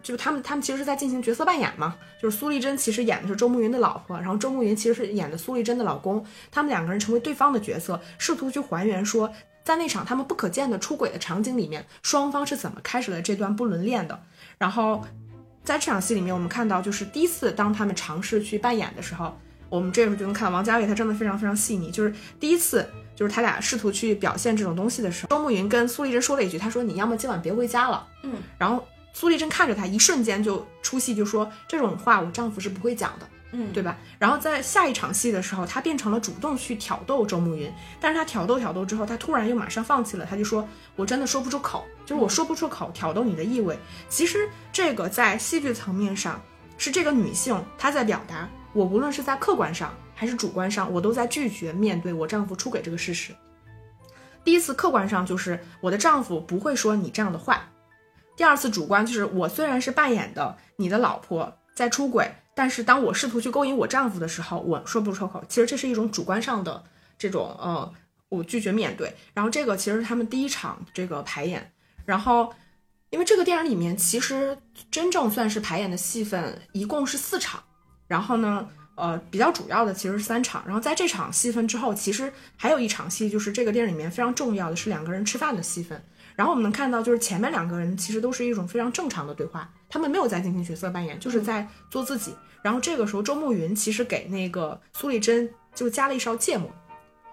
就是他们，他们其实是在进行角色扮演嘛。就是苏丽珍其实演的是周慕云的老婆，然后周慕云其实是演的苏丽珍的老公。他们两个人成为对方的角色，试图去还原说，在那场他们不可见的出轨的场景里面，双方是怎么开始了这段不伦恋的。然后在这场戏里面，我们看到就是第一次当他们尝试去扮演的时候，我们这时候就能看到王家卫他真的非常非常细腻，就是第一次就是他俩试图去表现这种东西的时候，周慕云跟苏丽珍说了一句，他说你要么今晚别回家了，嗯，然后苏丽珍看着他，一瞬间就出戏，就说这种话我丈夫是不会讲的。嗯，对吧？然后在下一场戏的时候，他变成了主动去挑逗周慕云，但是他挑逗挑逗之后，他突然又马上放弃了，他就说：“我真的说不出口，就是我说不出口挑逗你的意味。”其实这个在戏剧层面上是这个女性她在表达，我无论是在客观上还是主观上，我都在拒绝面对我丈夫出轨这个事实。第一次客观上就是我的丈夫不会说你这样的话，第二次主观就是我虽然是扮演的你的老婆在出轨。但是当我试图去勾引我丈夫的时候，我说不出口。其实这是一种主观上的这种呃，我拒绝面对。然后这个其实是他们第一场这个排演。然后因为这个电影里面其实真正算是排演的戏份一共是四场。然后呢，呃，比较主要的其实是三场。然后在这场戏份之后，其实还有一场戏，就是这个电影里面非常重要的是两个人吃饭的戏份。然后我们能看到，就是前面两个人其实都是一种非常正常的对话，他们没有在进行角色扮演，就是在做自己。然后这个时候，周慕云其实给那个苏丽珍就加了一勺芥末。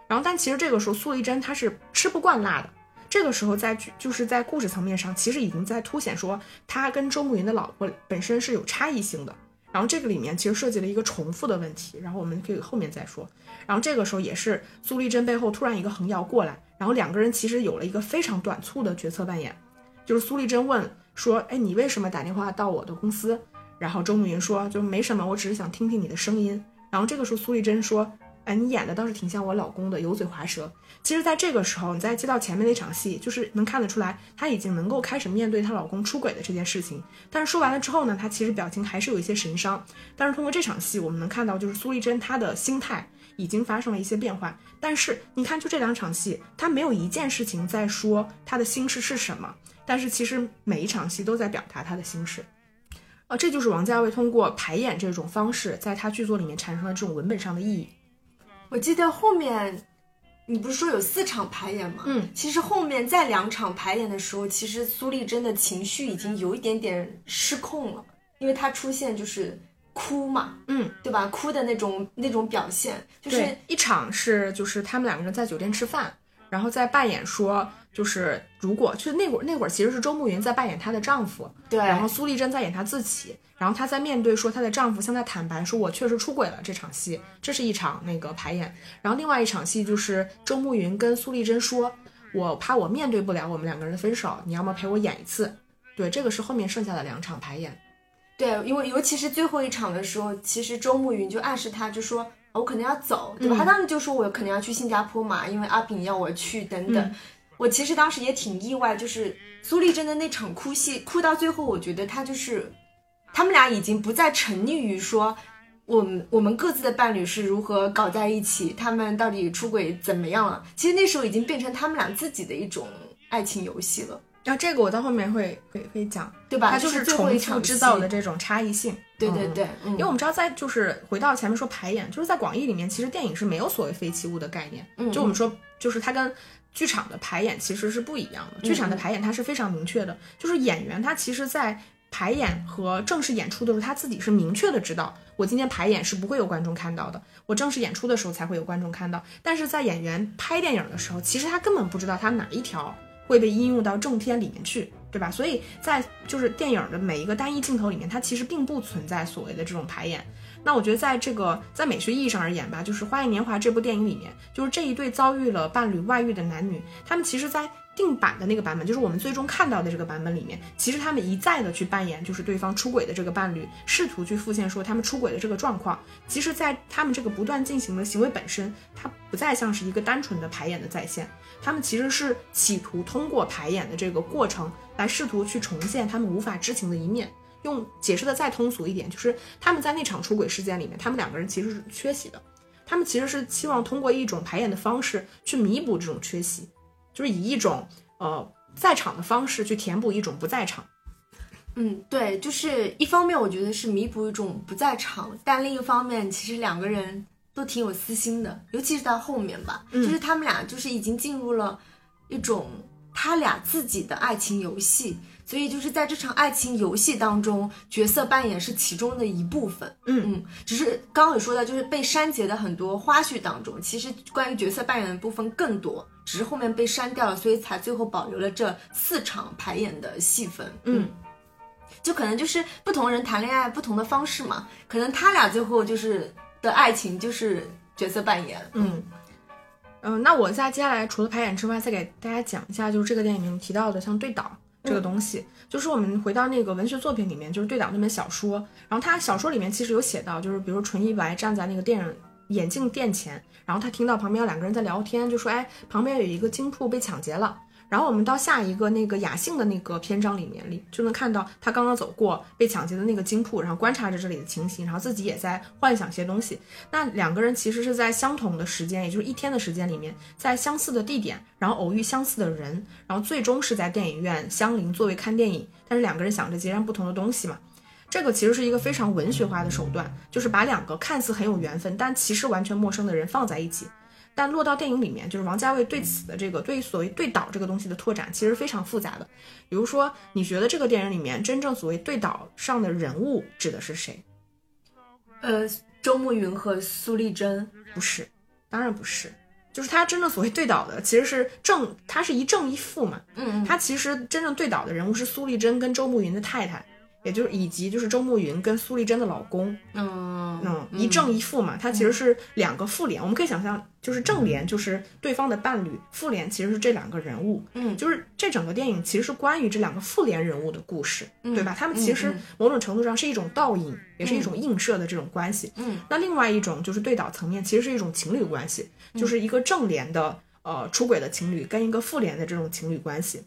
然后，但其实这个时候苏丽珍她是吃不惯辣的。这个时候在就是在故事层面上，其实已经在凸显说他跟周慕云的老婆本身是有差异性的。然后这个里面其实涉及了一个重复的问题，然后我们可以后面再说。然后这个时候也是苏丽珍背后突然一个横摇过来。然后两个人其实有了一个非常短促的角色扮演，就是苏丽珍问说：“哎，你为什么打电话到我的公司？”然后周慕云说：“就没什么，我只是想听听你的声音。”然后这个时候苏丽珍说：“哎，你演的倒是挺像我老公的，油嘴滑舌。”其实，在这个时候，你再接到前面那场戏，就是能看得出来，她已经能够开始面对她老公出轨的这件事情。但是说完了之后呢，她其实表情还是有一些神伤。但是通过这场戏，我们能看到，就是苏丽珍她的心态。已经发生了一些变化，但是你看，就这两场戏，他没有一件事情在说他的心事是什么，但是其实每一场戏都在表达他的心事，呃，这就是王家卫通过排演这种方式，在他剧作里面产生了这种文本上的意义。我记得后面，你不是说有四场排演吗？嗯，其实后面在两场排演的时候，其实苏丽珍的情绪已经有一点点失控了，因为她出现就是。哭嘛，嗯，对吧？哭的那种那种表现，就是一场是就是他们两个人在酒店吃饭，然后在扮演说就是如果就那会儿那会儿其实是周慕云在扮演她的丈夫，对，然后苏丽珍在演她自己，然后她在面对说她的丈夫向她坦白说我确实出轨了这场戏，这是一场那个排演，然后另外一场戏就是周慕云跟苏丽珍说，我怕我面对不了我们两个人的分手，你要么陪我演一次，对，这个是后面剩下的两场排演。对，因为尤其是最后一场的时候，其实周慕云就暗示他，就说我可能要走，对吧？他当时就说我可能要去新加坡嘛，因为阿炳要我去等等。我其实当时也挺意外，就是苏丽珍的那场哭戏，哭到最后，我觉得他就是他们俩已经不再沉溺于说我们我们各自的伴侣是如何搞在一起，他们到底出轨怎么样了？其实那时候已经变成他们俩自己的一种爱情游戏了。然后这个我到后面会会会讲，对吧？它就是重复制造的这种差异性。对对对，因为我们知道，在就是回到前面说排演，就是在广义里面，其实电影是没有所谓废弃物的概念。就我们说，就是它跟剧场的排演其实是不一样的。剧场的排演它是非常明确的，就是演员他其实，在排演和正式演出的时候，他自己是明确的知道，我今天排演是不会有观众看到的，我正式演出的时候才会有观众看到。但是在演员拍电影的时候，其实他根本不知道他哪一条。会被应用到正片里面去，对吧？所以在就是电影的每一个单一镜头里面，它其实并不存在所谓的这种排演。那我觉得在这个在美学意义上而言吧，就是《花样年华》这部电影里面，就是这一对遭遇了伴侣外遇的男女，他们其实，在定版的那个版本，就是我们最终看到的这个版本里面，其实他们一再的去扮演就是对方出轨的这个伴侣，试图去复现说他们出轨的这个状况。其实，在他们这个不断进行的行为本身，它不再像是一个单纯的排演的再现。他们其实是企图通过排演的这个过程来试图去重现他们无法知情的一面。用解释的再通俗一点，就是他们在那场出轨事件里面，他们两个人其实是缺席的。他们其实是期望通过一种排演的方式去弥补这种缺席，就是以一种呃在场的方式去填补一种不在场。嗯，对，就是一方面我觉得是弥补一种不在场，但另一方面其实两个人。都挺有私心的，尤其是到后面吧，就是他们俩就是已经进入了一种他俩自己的爱情游戏，所以就是在这场爱情游戏当中，角色扮演是其中的一部分。嗯嗯，只是刚刚有说到，就是被删节的很多花絮当中，其实关于角色扮演的部分更多，只是后面被删掉了，所以才最后保留了这四场排演的戏份。嗯，就可能就是不同人谈恋爱不同的方式嘛，可能他俩最后就是的爱情就是角色扮演。嗯，嗯、那我在接下来除了排演之外，再给大家讲一下，就是这个电影里面提到的像对导这个东西，就是我们回到那个文学作品里面，就是对导那本小说，然后他小说里面其实有写到，就是比如纯一白站在那个电影眼镜店前，然后他听到旁边有两个人在聊天，就说，哎，旁边有一个金铺被抢劫了。然后我们到下一个那个雅兴的那个篇章里面里，就能看到他刚刚走过被抢劫的那个金铺，然后观察着这里的情形，然后自己也在幻想些东西。那两个人其实是在相同的时间，也就是一天的时间里面，在相似的地点，然后偶遇相似的人，然后最终是在电影院相邻座位看电影，但是两个人想着截然不同的东西嘛。这个其实是一个非常文学化的手段，就是把两个看似很有缘分，但其实完全陌生的人放在一起。但落到电影里面，就是王家卫对此的这个对所谓对导这个东西的拓展，其实非常复杂的。比如说，你觉得这个电影里面真正所谓对导上的人物指的是谁？呃，周慕云和苏丽珍，不是，当然不是。就是他真正所谓对导的，其实是正，他是一正一负嘛。嗯他其实真正对导的人物是苏丽珍跟周慕云的太太，也就是以及就是周慕云跟苏丽珍的老公。嗯嗯，一正一负嘛，它其实是两个妇联。我们可以想象，就是正联就是对方的伴侣，妇联其实是这两个人物。嗯就是这整个电影其实是关于这两个妇联人物的故事，嗯对吧？他们其实某种程度上是一种倒影，也是一种映射的这种关系。嗯那另外一种就是对导层面，其实是一种情侣关系，就是一个正联的呃出轨的情侣跟一个复联的这种情侣关系。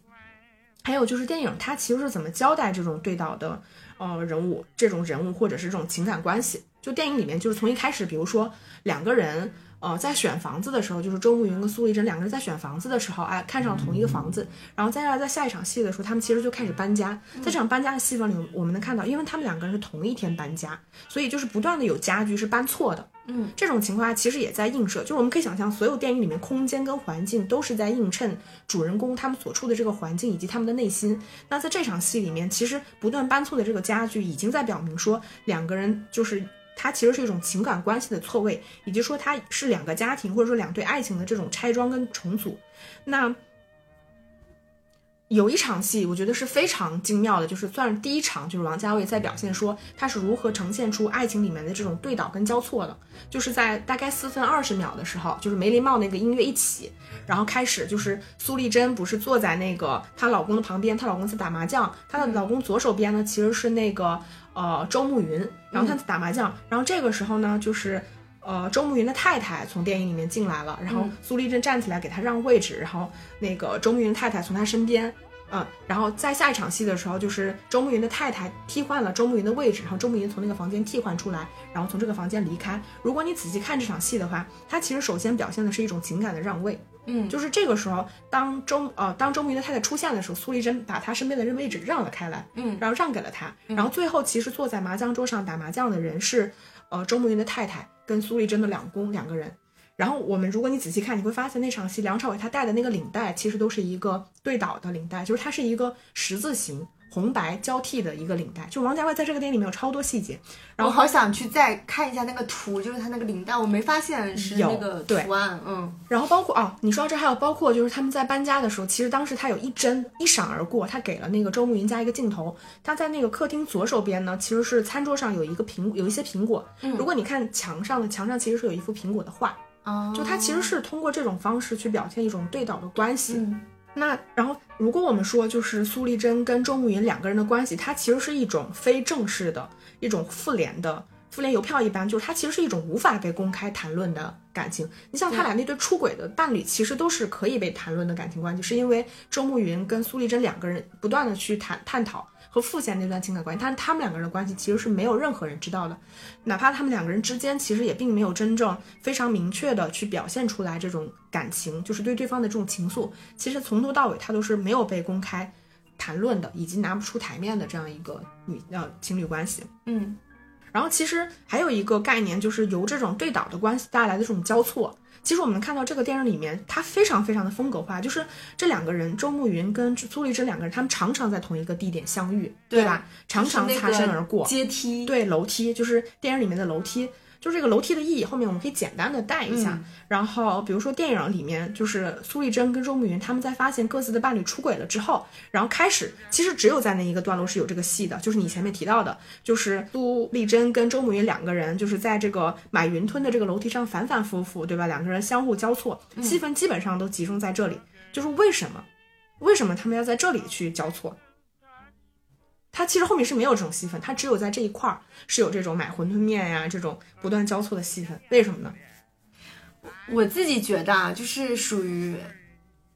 还有就是电影它其实是怎么交代这种对导的呃人物，这种人物或者是这种情感关系。就电影里面就是从一开始，比如说两个人。呃，在选房子的时候，就是周慕云跟苏丽珍两个人在选房子的时候，哎，看上同一个房子，然后接下来在下一场戏的时候，他们其实就开始搬家。在这场搬家的戏份里，我们能看到，因为他们两个人是同一天搬家，所以就是不断的有家具是搬错的。嗯，这种情况下其实也在映射，就是我们可以想象，所有电影里面空间跟环境都是在映衬主人公他们所处的这个环境以及他们的内心。那在这场戏里面，其实不断搬错的这个家具，已经在表明说两个人就是。它其实是一种情感关系的错位，以及说它是两个家庭或者说两对爱情的这种拆装跟重组。那有一场戏，我觉得是非常精妙的，就是算是第一场，就是王家卫在表现说他是如何呈现出爱情里面的这种对倒跟交错的，就是在大概四分二十秒的时候，就是梅林茂那个音乐一起，然后开始就是苏丽珍不是坐在那个她老公的旁边，她老公在打麻将，她的老公左手边呢其实是那个呃周慕云，然后他在打麻将，然后这个时候呢就是。呃，周慕云的太太从电影里面进来了，然后苏丽珍站起来给他让位置，然后那个周慕云太太从他身边，嗯，然后在下一场戏的时候，就是周慕云的太太替换了周慕云的位置，然后周慕云从那个房间替换出来，然后从这个房间离开。如果你仔细看这场戏的话，它其实首先表现的是一种情感的让位，嗯。就是这个时候，当周呃当周慕云的太太出现的时候，苏丽珍把她身边的人位置让了开来，嗯。然后让给了他，然后最后其实坐在麻将桌上打麻将的人是呃周慕云的太太跟苏丽珍的两公两个人。然后我们，如果你仔细看，你会发现那场戏梁朝伟他戴的那个领带，其实都是一个对倒的领带，就是它是一个十字形红白交替的一个领带。就王家卫在这个电影里面有超多细节，然后我好想去再看一下那个图，就是他那个领带，我没发现是有那个图案。嗯然后包括哦，你说到这还有包括就是他们在搬家的时候，其实当时他有一帧一闪而过，他给了那个周慕云家一个镜头，他在那个客厅左手边呢，其实是餐桌上有一个苹有一些苹果。如果你看墙上的墙上其实是有一幅苹果的画，哦，就他其实是通过这种方式去表现一种对倒的关系。嗯那然后，如果我们说就是苏丽珍跟周慕云两个人的关系，它其实是一种非正式的一种复联的复联邮票一般，就是它其实是一种无法被公开谈论的感情。你像他俩那对出轨的伴侣，其实都是可以被谈论的感情关系，是因为周慕云跟苏丽珍两个人不断的去谈探讨和复现那段情感关系，但是他们两个人的关系其实是没有任何人知道的，哪怕他们两个人之间其实也并没有真正非常明确的去表现出来这种感情，就是对对方的这种情愫，其实从头到尾他都是没有被公开谈论的，以及拿不出台面的这样一个女呃情侣关系。嗯然后其实还有一个概念，就是由这种对倒的关系带来的这种交错。其实我们能看到这个电影里面，它非常非常的风格化，就是这两个人周慕云跟苏丽珍两个人，他们常常在同一个地点相遇，对吧？常常擦身而过，阶梯，对楼梯，就是电影里面的楼梯。就是这个楼梯的意义，后面我们可以简单的带一下。然后，比如说电影里面，就是苏丽珍跟周慕云他们在发现各自的伴侣出轨了之后，然后开始，其实只有在那一个段落是有这个戏的，就是你前面提到的，就是苏丽珍跟周慕云两个人就是在这个买云吞的这个楼梯上反反复复，对吧？两个人相互交错，戏份基本上都集中在这里。就是为什么？为什么他们要在这里去交错？它其实后面是没有这种戏份，它只有在这一块儿是有这种买馄饨面呀这种不断交错的戏份。为什么呢？我自己觉得啊，就是属于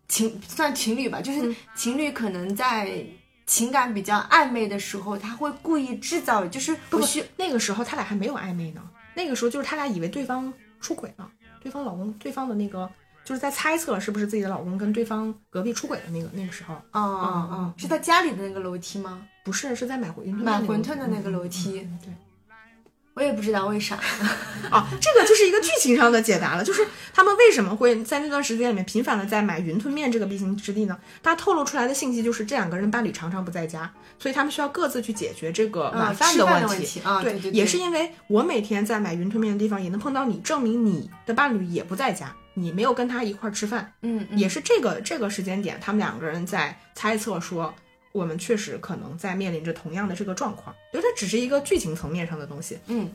情算情侣吧，就是情侣可能在情感比较暧昧的时候，他会故意制造，就是不需那个时候他俩还没有暧昧呢，那个时候就是他俩以为对方出轨了，对方老公对方的那个。就是在猜测是不是自己的老公跟对方隔壁出轨的那个那个时候，啊啊啊，是在家里的那个楼梯吗？不是，是在买馄饨买馄饨的那个楼梯。对，我也不知道为啥。啊，这个就是一个剧情上的解答了，就是他们为什么会在那段时间里面频繁的在买云吞面这个必经之地呢？大家透露出来的信息就是这两个人伴侣常常不在家，所以他们需要各自去解决这个晚饭的问题。啊，对对，也是因为我每天在买云吞面的地方也能碰到你，证明你的伴侣也不在家。你没有跟他一块儿吃饭，嗯，也是这个这个时间点，他们两个人在猜测说，我们确实可能在面临着同样的这个状况，因为它只是一个剧情层面上的东西，嗯。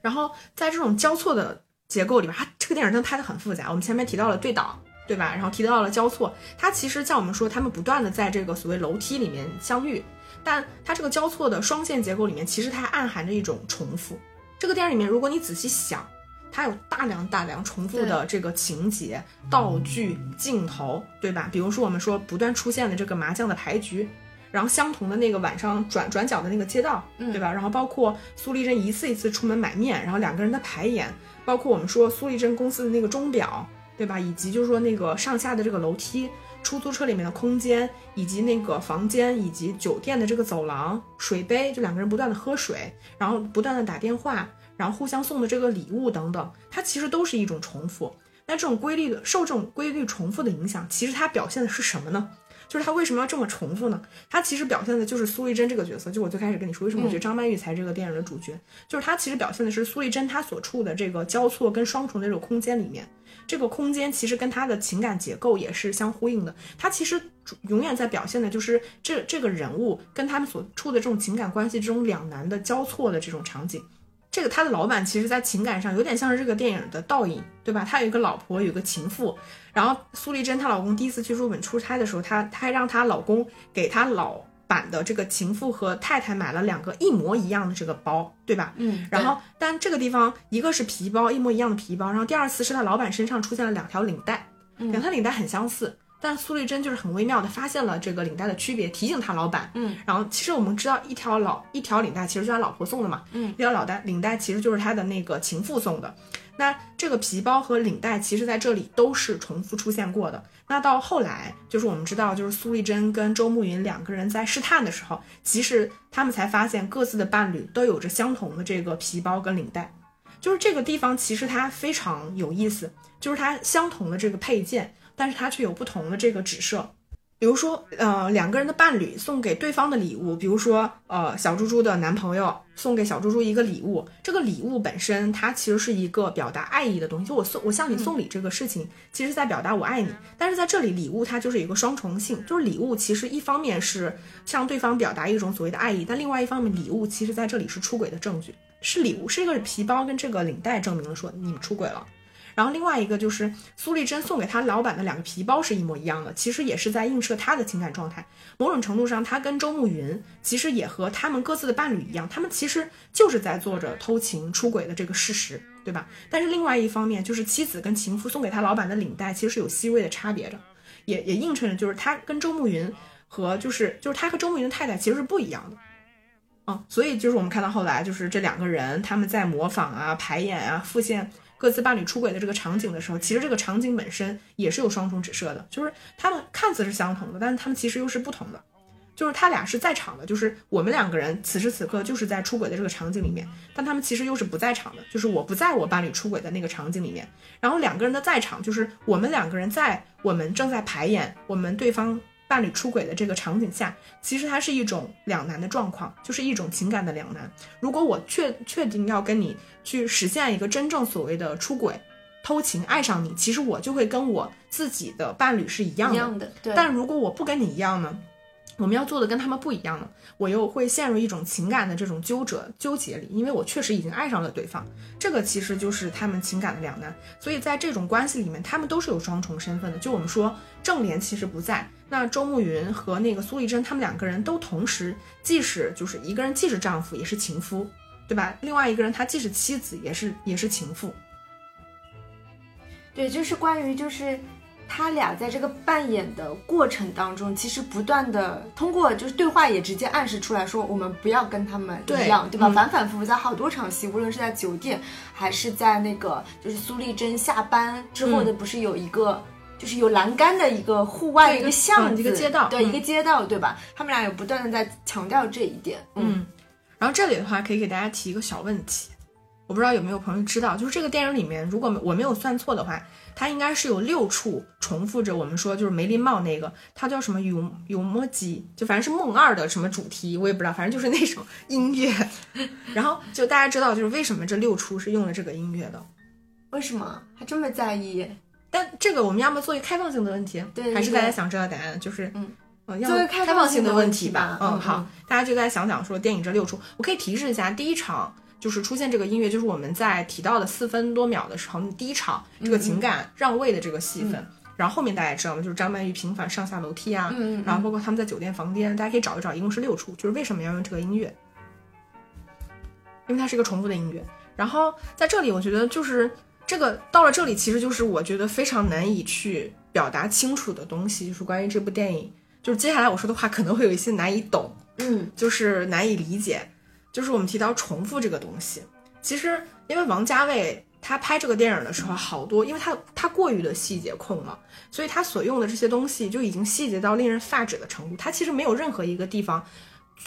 然后在这种交错的结构里边，它这个电影真的拍的很复杂。我们前面提到了对倒，对吧？然后提到了交错，它其实像我们说，他们不断的在这个所谓楼梯里面相遇，但它这个交错的双线结构里面，其实它还暗含着一种重复。这个电影里面，如果你仔细想。它有大量大量重复的这个情节、道具、镜头，对吧？比如说我们说不断出现的这个麻将的牌局，然后相同的那个晚上转转角的那个街道，对吧？然后包括苏丽珍一次一次出门买面，然后两个人的排演，包括我们说苏丽珍公司的那个钟表，对吧？以及就是说那个上下的这个楼梯、出租车里面的空间，以及那个房间，以及酒店的这个走廊、水杯，就两个人不断的喝水，然后不断的打电话。然后互相送的这个礼物等等，它其实都是一种重复。那这种规律的受这种规律重复的影响，其实它表现的是什么呢？就是它为什么要这么重复呢？它其实表现的就是苏丽珍这个角色。就我最开始跟你说，为什么我觉得张曼玉才是这个电影的主角，就是它其实表现的是苏丽珍她所处的这个交错跟双重的这种空间里面，这个空间其实跟她的情感结构也是相呼应的。她其实永远在表现的就是这这个人物跟他们所处的这种情感关系这种两难的交错的这种场景。这个他的老板其实，在情感上有点像是这个电影的倒影，对吧？他有一个老婆，有个情妇。然后苏丽珍她老公第一次去日本出差的时候，她她还让她老公给她老板的这个情妇和太太买了两个一模一样的这个包，对吧？嗯。然后，但这个地方一个是皮包，一模一样的皮包。然后第二次是她老板身上出现了两条领带，两条领带很相似。但苏丽珍就是很微妙的发现了这个领带的区别，提醒他老板。嗯，然后其实我们知道一条老一条领带其实是他老婆送的嘛。嗯，一条老带领带其实就是他的那个情妇送的。那这个皮包和领带其实在这里都是重复出现过的。那到后来就是我们知道，就是苏丽珍跟周慕云两个人在试探的时候，其实他们才发现各自的伴侣都有着相同的这个皮包跟领带。就是这个地方其实它非常有意思，就是它相同的这个配件。但是它却有不同的这个指涉，比如说，呃，两个人的伴侣送给对方的礼物，比如说，呃，小猪猪的男朋友送给小猪猪一个礼物，这个礼物本身它其实是一个表达爱意的东西，就我送我向你送礼这个事情，其实在表达我爱你。但是在这里，礼物它就是一个双重性，就是礼物其实一方面是向对方表达一种所谓的爱意，但另外一方面，礼物其实在这里是出轨的证据，是礼物，是一个皮包跟这个领带证明了说你们出轨了。然后另外一个就是苏丽珍送给她老板的两个皮包是一模一样的，其实也是在映射他的情感状态。某种程度上，他跟周慕云其实也和他们各自的伴侣一样，他们其实就是在做着偷情出轨的这个事实，对吧？但是另外一方面，就是妻子跟情夫送给他老板的领带其实是有细微的差别的，也也映衬着就是他跟周慕云和就是就是他和周慕云的太太其实是不一样的，嗯，所以就是我们看到后来就是这两个人他们在模仿啊、排演啊、复现。各自伴侣出轨的这个场景的时候，其实这个场景本身也是有双重指涉的，就是他们看似是相同的，但是他们其实又是不同的。就是他俩是在场的，就是我们两个人此时此刻就是在出轨的这个场景里面，但他们其实又是不在场的，就是我不在我伴侣出轨的那个场景里面，然后两个人的在场就是我们两个人在我们正在排演我们对方伴侣出轨的这个场景下，其实它是一种两难的状况，就是一种情感的两难。如果我确确定要跟你去实现一个真正所谓的出轨。偷情爱上你，其实我就会跟我自己的伴侣是一样的。一样的，对。但如果我不跟你一样呢？我们要做的跟他们不一样呢，我又会陷入一种情感的这种纠折纠结里，因为我确实已经爱上了对方。这个其实就是他们情感的两难。所以在这种关系里面，他们都是有双重身份的。就我们说正莲其实不在，那周慕云和那个苏丽珍他们两个人都同时，既是就是一个人既是丈夫也是情夫，对吧？另外一个人他既是妻子也是也是情妇。对，就是关于就是他俩在这个扮演的过程当中，其实不断的通过就是对话也直接暗示出来说，我们不要跟他们一样，对吧？反反复复在好多场戏，无论是在酒店还是在那个就是苏丽珍下班之后的，不是有一个就是有栏杆的一个户外的一个巷子，一个街道，对，一个街道，对吧？他们俩有不断的在强调这一点，嗯。然后这里的话，可以给大家提一个小问题。我不知道有没有朋友知道，就是这个电影里面，如果我没有算错的话，它应该是有六处重复着我们说就是梅林茂那个，它叫什么永永莫基，就反正是梦二的什么主题，我也不知道，反正就是那首音乐。然后就大家知道，就是为什么这六处是用了这个音乐的？为什么还这么在意？但这个我们要么做一个开放性的问题，对，还是大家想知道答案？就是嗯嗯，做开放性的问题吧。嗯，好，大家就在想想说电影这六处，我可以提示一下，第一场。就是出现这个音乐，就是我们在提到的四分多秒的时候，第一场这个情感让位的这个戏份。然后后面大家也知道吗？就是张曼玉频繁上下楼梯啊，然后包括他们在酒店房间，大家可以找一找，一共是六处。就是为什么要用这个音乐？因为它是一个重复的音乐。然后在这里，我觉得就是这个到了这里，其实就是我觉得非常难以去表达清楚的东西，就是关于这部电影。就是接下来我说的话可能会有一些难以懂，嗯，就是难以理解。就是我们提到重复这个东西，其实因为王家卫他拍这个电影的时候，好多因为他他过于的细节控了，所以他所用的这些东西就已经细节到令人发指的程度。他其实没有任何一个地方，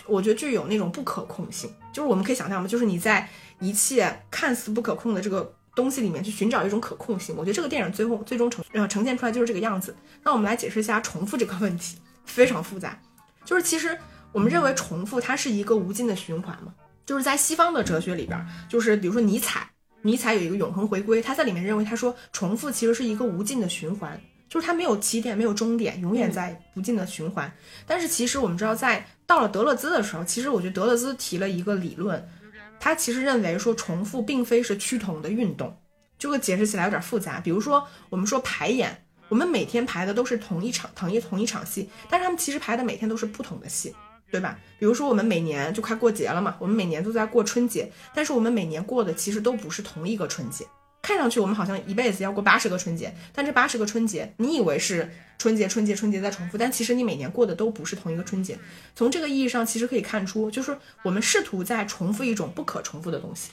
我觉得具有那种不可控性。就是我们可以想象嘛，就是你在一切看似不可控的这个东西里面去寻找一种可控性。我觉得这个电影最后最终呈呃呈现出来就是这个样子。那我们来解释一下重复这个问题，非常复杂，就是其实。我们认为重复它是一个无尽的循环嘛，就是在西方的哲学里边，就是比如说尼采，尼采有一个永恒回归，他在里面认为他说重复其实是一个无尽的循环，就是它没有起点，没有终点，永远在不尽的循环。但是其实我们知道，在到了德勒兹的时候，其实我觉得德勒兹提了一个理论，他其实认为说重复并非是趋同的运动，这个解释起来有点复杂。比如说我们说排演，我们每天排的都是同一场同一同一场戏，但是他们其实排的每天都是不同的戏。对吧？比如说我们每年就快过节了嘛，我们每年都在过春节，但是我们每年过的其实都不是同一个春节。看上去我们好像一辈子要过八十个春节，但这八十个春节，你以为是春节、春节、春节在重复，但其实你每年过的都不是同一个春节。从这个意义上，其实可以看出，就是我们试图在重复一种不可重复的东西。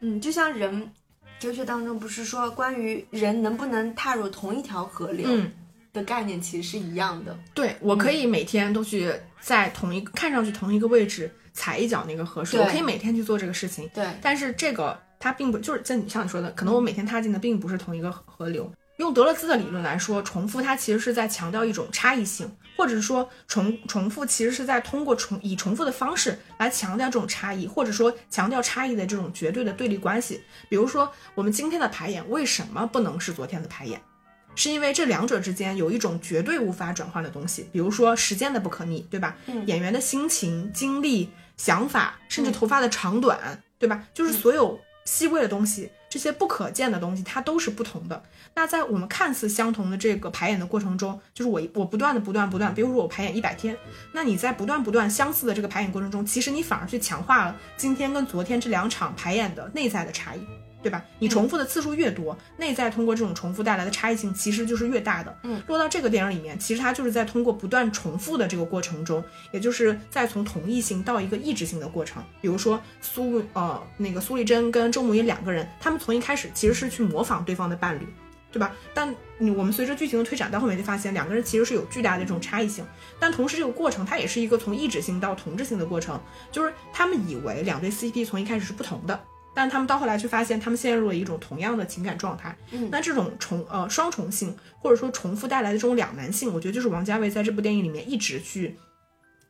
嗯，就像人哲学当中不是说关于人能不能踏入同一条河流？嗯。的概念其实是一样的。对，我可以每天都去在同一看上去同一个位置踩一脚那个河水，我可以每天去做这个事情。对，但是这个它并不就是像你像你说的，可能我每天踏进的并不是同一个河流。用德勒兹的理论来说，重复它其实是在强调一种差异性，或者是说重重复其实是在通过重以重复的方式来强调这种差异，或者说强调差异的这种绝对的对立关系。比如说，我们今天的排演为什么不能是昨天的排演？是因为这两者之间有一种绝对无法转换的东西，比如说时间的不可逆，对吧？演员的心情、经历、想法，甚至头发的长短，对吧？就是所有细微的东西，这些不可见的东西，它都是不同的。那在我们看似相同的这个排演的过程中，就是我我不断的不断不断，比如说我排演一百天，那你在不断不断相似的这个排演过程中，其实你反而去强化了今天跟昨天这两场排演的内在的差异。对吧？你重复的次数越多，内在通过这种重复带来的差异性其实就是越大的。嗯，落到这个电影里面，其实它就是在通过不断重复的这个过程中，也就是在从同一性到一个异质性的过程。比如说苏呃那个苏丽珍跟周慕云两个人，他们从一开始其实是去模仿对方的伴侣。对吧？但你我们随着剧情的推展，到后面就发现两个人其实是有巨大的这种差异性，但同时这个过程它也是一个从异质性到同质性的过程，就是他们以为两对 CP 从一开始是不同的，但他们到后来却发现他们陷入了一种同样的情感状态。嗯那这种重呃双重性或者说重复带来的这种两难性，我觉得就是王家卫在这部电影里面一直去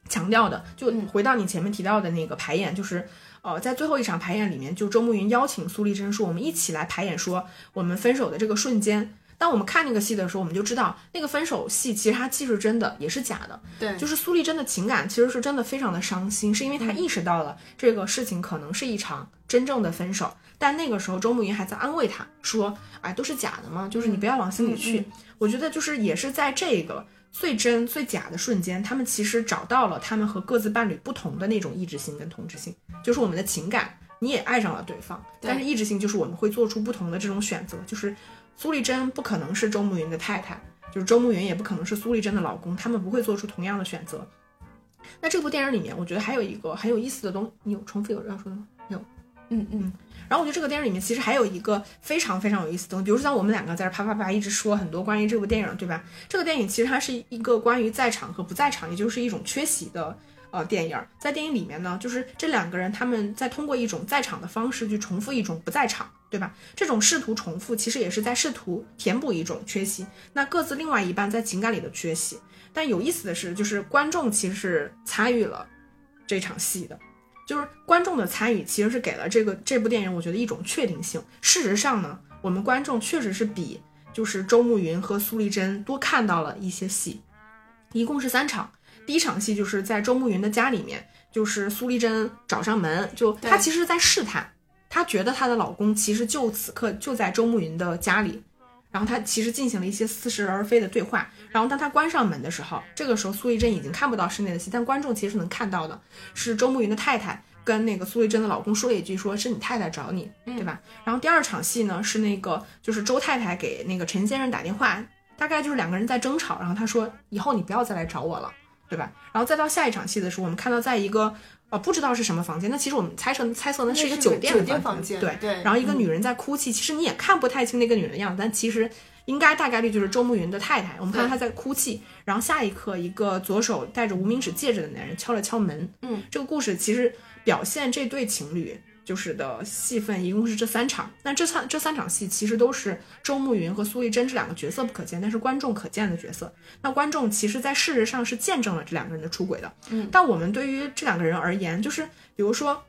强调的。就嗯回到你前面提到的那个排演，就是呃在最后一场排演里面，就周慕云邀请苏丽珍说，我们一起来排演说我们分手的这个瞬间。当我们看那个戏的时候，我们就知道那个分手戏其实它既是真的，也是假的。对，就是苏丽珍的情感其实是真的非常的伤心，是因为她意识到了这个事情可能是一场真正的分手，但那个时候周慕云还在安慰她说：“哎，都是假的嘛，就是你不要往心里去。我觉得就是也是在这个最真最假的瞬间，他们其实找到了他们和各自伴侣不同的那种意志性跟同质性，就是我们的情感。你也爱上了对方，对但是意志性就是我们会做出不同的这种选择，就是苏丽珍不可能是周慕云的太太，就是周慕云也不可能是苏丽珍的老公，他们不会做出同样的选择。那这部电影里面，我觉得还有一个很有意思的东，你有重复有要说的吗？有。嗯嗯，然后我觉得这个电影里面其实还有一个非常非常有意思的东西，比如说像我们两个在这啪啪啪一直说很多关于这部电影，对吧？这个电影其实它是一个关于在场和不在场，也就是一种缺席的呃电影。在电影里面呢，就是这两个人他们在通过一种在场的方式去重复一种不在场，对吧？这种试图重复，其实也是在试图填补一种缺席。那各自另外一半在情感里的缺席。但有意思的是，就是观众其实是参与了这场戏的。就是观众的参与其实是给了这个这部电影，我觉得一种确定性。事实上呢，我们观众确实是比就是周慕云和苏丽珍多看到了一些戏，一共是三场。第一场戏就是在周慕云的家里面，就是苏丽珍找上门，就她其实是在试探，她觉得她的老公其实就此刻就在周慕云的家里，然后她其实进行了一些似是而非的对话。然后当她关上门的时候，这个时候苏丽珍已经看不到室内的戏，但观众其实是能看到的，是周慕云的太太跟那个苏丽珍的老公说了一句，说是你太太找你，对吧？然后第二场戏呢是那个就是周太太给那个陈先生打电话，大概就是两个人在争吵，然后他说以后你不要再来找我了，对吧？然后再到下一场戏的时候，我们看到在一个呃不知道是什么房间，那其实我们猜测猜测那是一个酒店的房间，对对然后一个嗯女人在哭泣，其实你也看不太清那个女人的样子，但其实应该大概率就是周慕云的太太。我们看到她在哭泣，然后下一刻一个左手戴着无名指戒指的男人敲了敲门。嗯，这个故事其实表现这对情侣就是的戏份一共是这三场。那这三这三场戏其实都是周慕云和苏丽珍这两个角色不可见，但是观众可见的角色。那观众其实，在事实上是见证了这两个人的出轨的。嗯，但我们对于这两个人而言，就是比如说。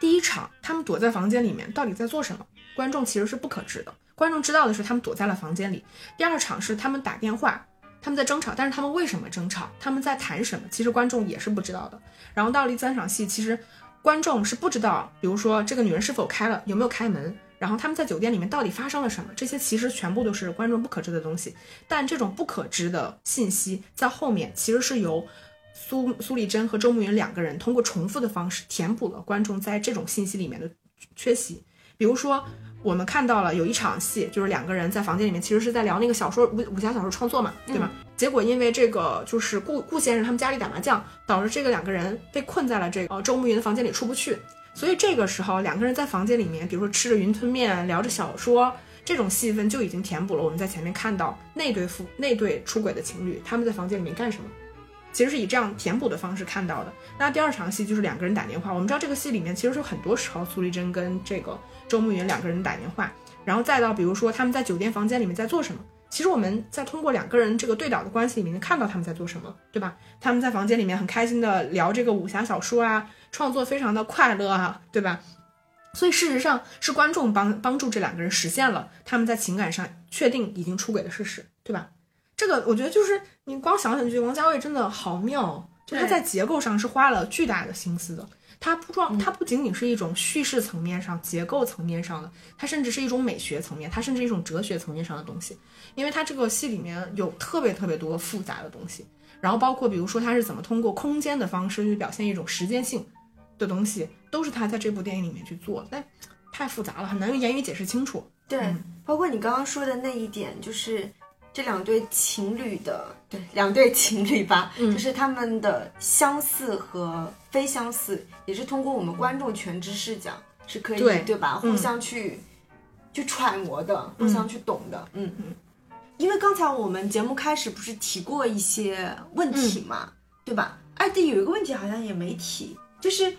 第一场，他们躲在房间里面到底在做什么？观众其实是不可知的。观众知道的是他们躲在了房间里。第二场是他们打电话，他们在争吵，但是他们为什么争吵？他们在谈什么？其实观众也是不知道的。然后到了第三场戏，其实观众是不知道，比如说这个女人是否开了，有没有开门，然后他们在酒店里面到底发生了什么，这些其实全部都是观众不可知的东西。但这种不可知的信息在后面其实是由苏苏丽珍和周慕云两个人通过重复的方式填补了观众在这种信息里面的缺席。比如说，我们看到了有一场戏，就是两个人在房间里面，其实是在聊那个小说武武侠小说创作嘛，对吧？结果因为这个就是顾顾先生他们家里打麻将，导致这个两个人被困在了这个呃周慕云的房间里出不去。所以这个时候，两个人在房间里面，比如说吃着云吞面，聊着小说，这种戏份就已经填补了我们在前面看到那对夫那对出轨的情侣他们在房间里面干什么。其实是以这样填补的方式看到的。那第二场戏就是两个人打电话，我们知道这个戏里面其实是很多时候苏丽珍跟这个周慕云两个人打电话，然后再到比如说他们在酒店房间里面在做什么。其实我们在通过两个人这个对倒的关系里面看到他们在做什么，对吧？他们在房间里面很开心的聊这个武侠小说啊，创作非常的快乐啊，对吧？所以事实上是观众帮帮助这两个人实现了他们在情感上确定已经出轨的事实，对吧？这个我觉得就是你光想想就觉得王家卫真的好妙，就他在结构上是花了巨大的心思的。它不装，它不仅仅是一种叙事层面上、结构层面上的，它甚至是一种美学层面，它甚至一种哲学层面上的东西。因为它这个戏里面有特别特别多复杂的东西，然后包括比如说它是怎么通过空间的方式去表现一种时间性的东西，都是他在这部电影里面去做的，但太复杂了，很难用言语解释清楚。对，嗯包括你刚刚说的那一点，就是这两对情侣的，对，两对情侣吧，嗯就是他们的相似和非相似，也是通过我们观众全知视角是可以，对吧？嗯互相去去揣摩的，互相去懂的。嗯嗯。因为刚才我们节目开始不是提过一些问题嘛，对吧？哎，对，有一个问题好像也没提，就是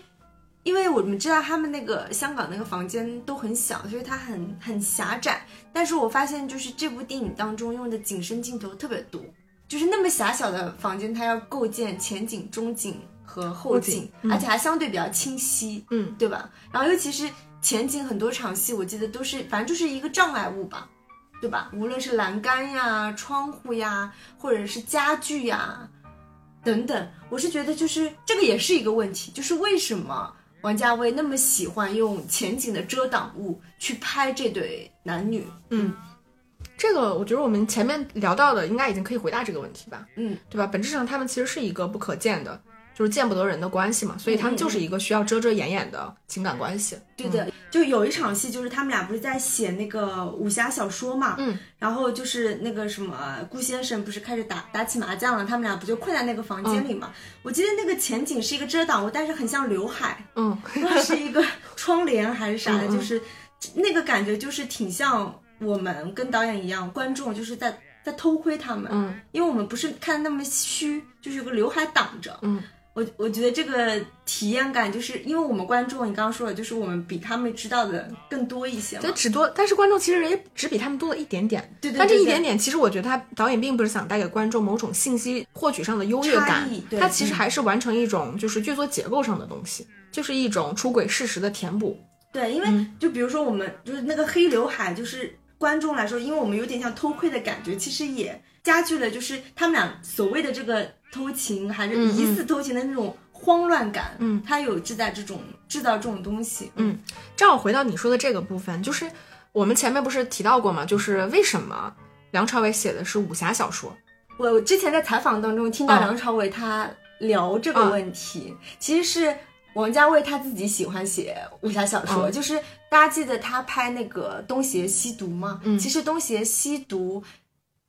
因为我们知道他们那个香港那个房间都很小，所以它很很狭窄。但是我发现就是这部电影当中用的景深镜头特别多，就是那么狭小的房间，它要构建前景、中景和后景，而且还相对比较清晰，嗯，对吧？然后尤其是前景很多场戏，我记得都是反正就是一个障碍物吧。对吧？无论是栏杆呀、窗户呀，或者是家具呀，等等，我是觉得就是这个也是一个问题，就是为什么王家卫那么喜欢用前景的遮挡物去拍这对男女？嗯，这个我觉得我们前面聊到的应该已经可以回答这个问题吧？嗯，对吧？本质上他们其实是一个不可见的。就是见不得人的关系嘛，所以他们就是一个需要遮遮掩掩的情感关系。对的，就有一场戏，就是他们俩不是在写那个武侠小说嘛，嗯，然后就是那个什么顾先生不是开始打打起麻将了，他们俩不就困在那个房间里嘛？我记得那个前景是一个遮挡物，但是很像刘海，嗯，不知道是一个窗帘还是啥的，就是那个感觉就是挺像我们跟导演一样，观众就是在在偷窥他们，嗯，因为我们不是看那么虚，就是有个刘海挡着，嗯。我我觉得这个体验感，就是因为我们观众，你刚刚说的，就是我们比他们知道的更多一些嘛。就只多，但是观众其实也只比他们多了一点点。对对。但这一点点，其实我觉得他导演并不是想带给观众某种信息获取上的优越感，他其实还是完成一种就是剧作结构上的东西，就是一种出轨事实的填补。对，因为就比如说我们就是那个黑刘海，就是观众来说，因为我们有点像偷窥的感觉，其实也加剧了就是他们俩所谓的这个。偷情还是疑似偷情的那种慌乱感，嗯，他有制造这种制造这种东西，嗯，正好回到你说的这个部分，就是我们前面不是提到过吗？就是为什么梁朝伟写的是武侠小说？我之前在采访当中听到梁朝伟他聊这个问题，其实是王家卫他自己喜欢写武侠小说，就是大家记得他拍那个《东邪西毒》吗？嗯，其实《东邪西毒》。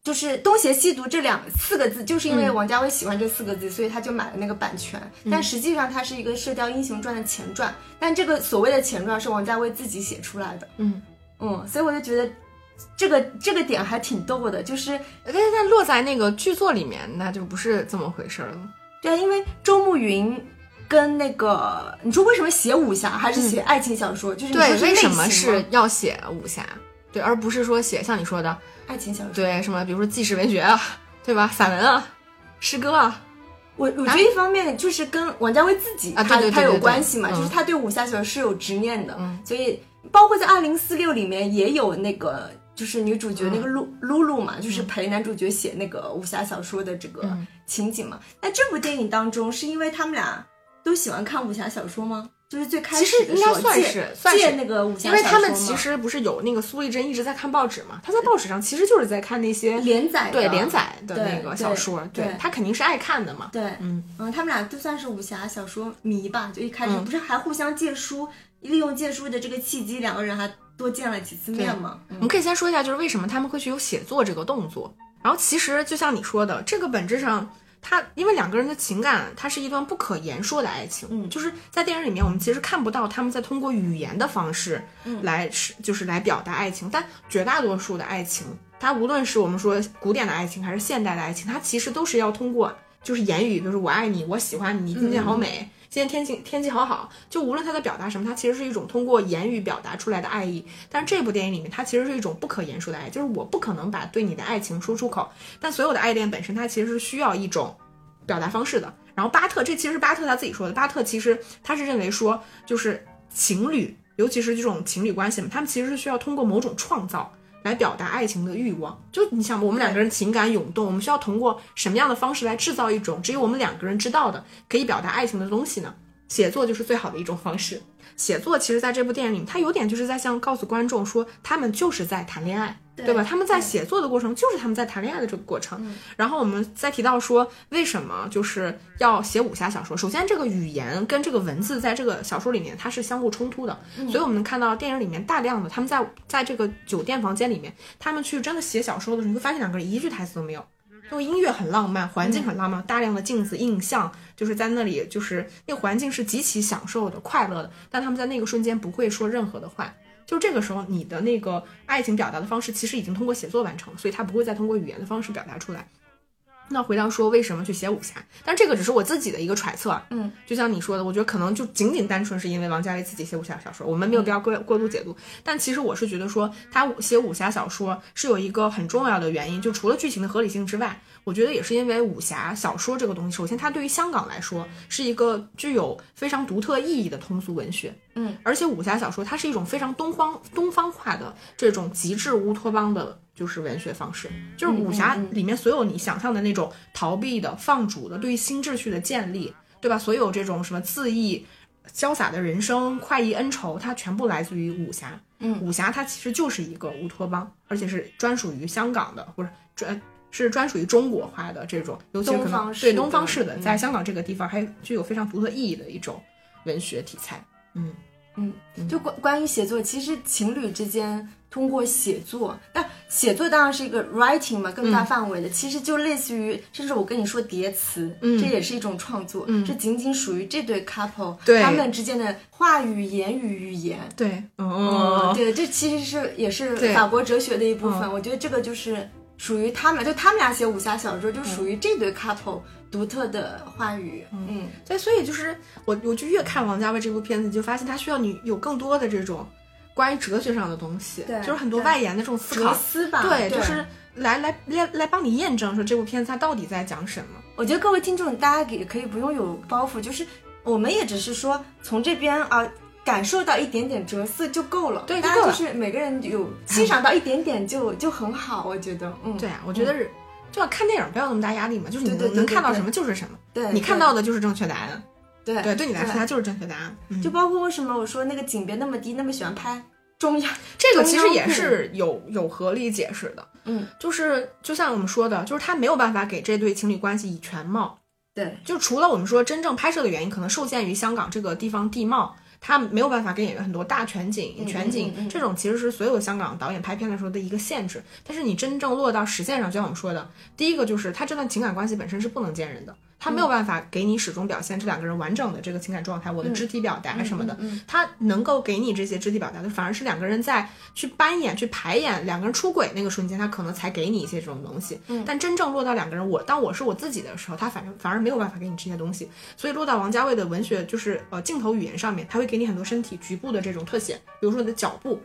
就是东邪西毒这两四个字，就是因为王家卫喜欢这四个字，所以他就买了那个版权。但实际上它是一个《射雕英雄传》的前传，但这个所谓的前传是王家卫自己写出来的。嗯嗯，所以我就觉得这个这个点还挺逗的，就是但是它落在那个剧作里面，那就不是这么回事了。对啊，因为周慕云跟那个你说为什么写武侠还是写爱情小说？就是对，为什么是要写武侠？对，而不是说写像你说的。爱情小说对什么，比如说纪实文学啊，对吧？散文啊，诗歌啊，我我觉得一方面就是跟王家卫自己他他有关系嘛，就是他对武侠小说是有执念的，所以包括在二零四六里面也有那个就是女主角那个露露露嘛，就是陪男主角写那个武侠小说的这个情景嘛。那这部电影当中是因为他们俩都喜欢看武侠小说吗？就是最开始其实应该算是借那个武侠因为他们其实不是有那个苏丽珍一直在看报纸嘛，他在报纸上其实就是在看那些连载对连载的那个小说，对他肯定是爱看的嘛。对，嗯嗯，他们俩就算是武侠小说迷吧，就一开始不是还互相借书，利用借书的这个契机，两个人还多见了几次面嘛。我们可以先说一下，就是为什么他们会去有写作这个动作。然后其实就像你说的，这个本质上。他因为两个人的情感，它是一段不可言说的爱情。嗯，就是在电影里面，我们其实看不到他们在通过语言的方式，来是就是来表达爱情。但绝大多数的爱情，它无论是我们说古典的爱情还是现代的爱情，它其实都是要通过就是言语，比如说我爱你，我喜欢你，今天好美。今天天气天气好好，就无论他在表达什么，他其实是一种通过言语表达出来的爱意。但是这部电影里面，它其实是一种不可言说的爱，就是我不可能把对你的爱情说出口。但所有的爱恋本身，它其实是需要一种表达方式的。然后巴特，这其实是巴特他自己说的。巴特其实他是认为说，就是情侣，尤其是这种情侣关系嘛，他们其实是需要通过某种创造。来表达爱情的欲望，就你想，我们两个人情感涌动，我们需要通过什么样的方式来制造一种只有我们两个人知道的可以表达爱情的东西呢？写作就是最好的一种方式。写作其实在这部电影里，它有点就是在向告诉观众说，他们就是在谈恋爱。对吧？他们在写作的过程就是他们在谈恋爱的这个过程。然后我们再提到说，为什么就是要写武侠小说？首先，这个语言跟这个文字在这个小说里面它是相互冲突的，所以我们能看到电影里面大量的他们在在这个酒店房间里面，他们去真的写小说的时候，你会发现两个人一句台词都没有。就音乐很浪漫，环境很浪漫，大量的镜子印象就是在那里，就是那个环境是极其享受的、快乐的，但他们在那个瞬间不会说任何的话。就这个时候你的那个爱情表达的方式其实已经通过写作完成，所以他不会再通过语言的方式表达出来。那回到说为什么去写武侠，但这个只是我自己的一个揣测啊。嗯，就像你说的，我觉得可能就仅仅单纯是因为王家卫自己写武侠小说，我们没有必要过过度解读。但其实我是觉得说他写武侠小说是有一个很重要的原因，就除了剧情的合理性之外，我觉得也是因为武侠小说这个东西，首先它对于香港来说是一个具有非常独特意义的通俗文学。嗯，而且武侠小说它是一种非常东方东方化的这种极致乌托邦的。就是文学方式，就是武侠里面所有你想象的那种逃避的、放逐的、对于新秩序的建立，对吧？所有这种什么恣意、潇洒的人生、快意恩仇，它全部来自于武侠。嗯，武侠它其实就是一个乌托邦，而且是专属于香港的，不是专是专属于中国化的这种，尤其可能对东方式的，在香港这个地方还具有非常独特意义的一种文学题材。嗯嗯，就关关于写作，其实情侣之间。通过写作，但写作当然是一个 writing 嘛，更大范围的，其实就类似于，甚至我跟你说叠词，这也是一种创作，这仅仅属于这对 couple 他们之间的话语、言语、语言。对，哦，对，这其实是也是法国哲学的一部分。我觉得这个就是属于他们，就他们俩写武侠小说，就属于这对 couple 独特的话语。嗯，对，所以就是我，我就越看王家卫这部片子，就发现他需要你有更多的这种。关于哲学上的东西，对，就是很多外延的这种思考，对，就是来来来来帮你验证说这部片子它到底在讲什么。我觉得各位听众大家也可以不用有包袱，就是我们也只是说从这边啊感受到一点点哲思就够了，对，大家就是每个人有欣赏到一点点就 就很好，我觉得，嗯，对啊，我觉得是就要看电影不要那么大压力嘛，就是你能能看到什么就是什么，对你看到的就是正确答案，对对，对你来说它就是正确答案，就包括为什么我说那个景别那么低，那么喜欢拍。中 央这个其实也是有有合理解释的，嗯，就是就像我们说的，就是他没有办法给这对情侣关系以全貌，对，就除了我们说真正拍摄的原因，可能受限于香港这个地方地貌，他没有办法给演员很多大全景、全景这种，其实是所有香港导演拍片的时候的一个限制。但是你真正落到实践上，就像我们说的，第一个就是他这段情感关系本身是不能见人的。他没有办法给你始终表现这两个人完整的这个情感状态，我的肢体表达什么的，他能够给你这些肢体表达的，反而是两个人在去扮演、去排演两个人出轨那个瞬间，他可能才给你一些这种东西。但真正落到两个人，我当我是我自己的时候，他反正反而没有办法给你这些东西。所以落到王家卫的文学，就是呃镜头语言上面，他会给你很多身体局部的这种特写，比如说你的脚步。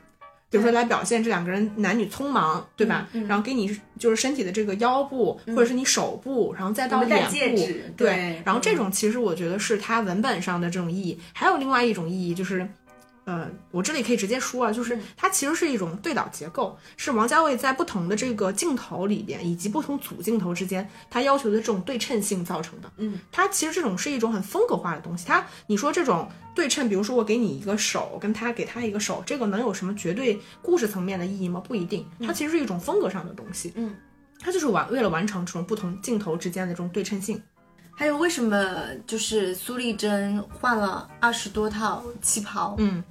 比如说来表现这两个人男女匆忙，对吧？然后给你就是身体的这个腰部，或者是你手部，然后再到脸部，对。然后这种其实我觉得是它文本上的这种意义，还有另外一种意义就是。呃，我这里可以直接说啊，就是它其实是一种对导结构，是王家卫在不同的这个镜头里边，以及不同组镜头之间，他要求的这种对称性造成的。嗯，它其实这种是一种很风格化的东西。它，你说这种对称，比如说我给你一个手，跟他给他一个手，这个能有什么绝对故事层面的意义吗？不一定，它其实是一种风格上的东西。嗯，它就是完为了完成这种不同镜头之间的这种对称性。还有为什么就是苏丽珍换了二十多套旗袍？嗯。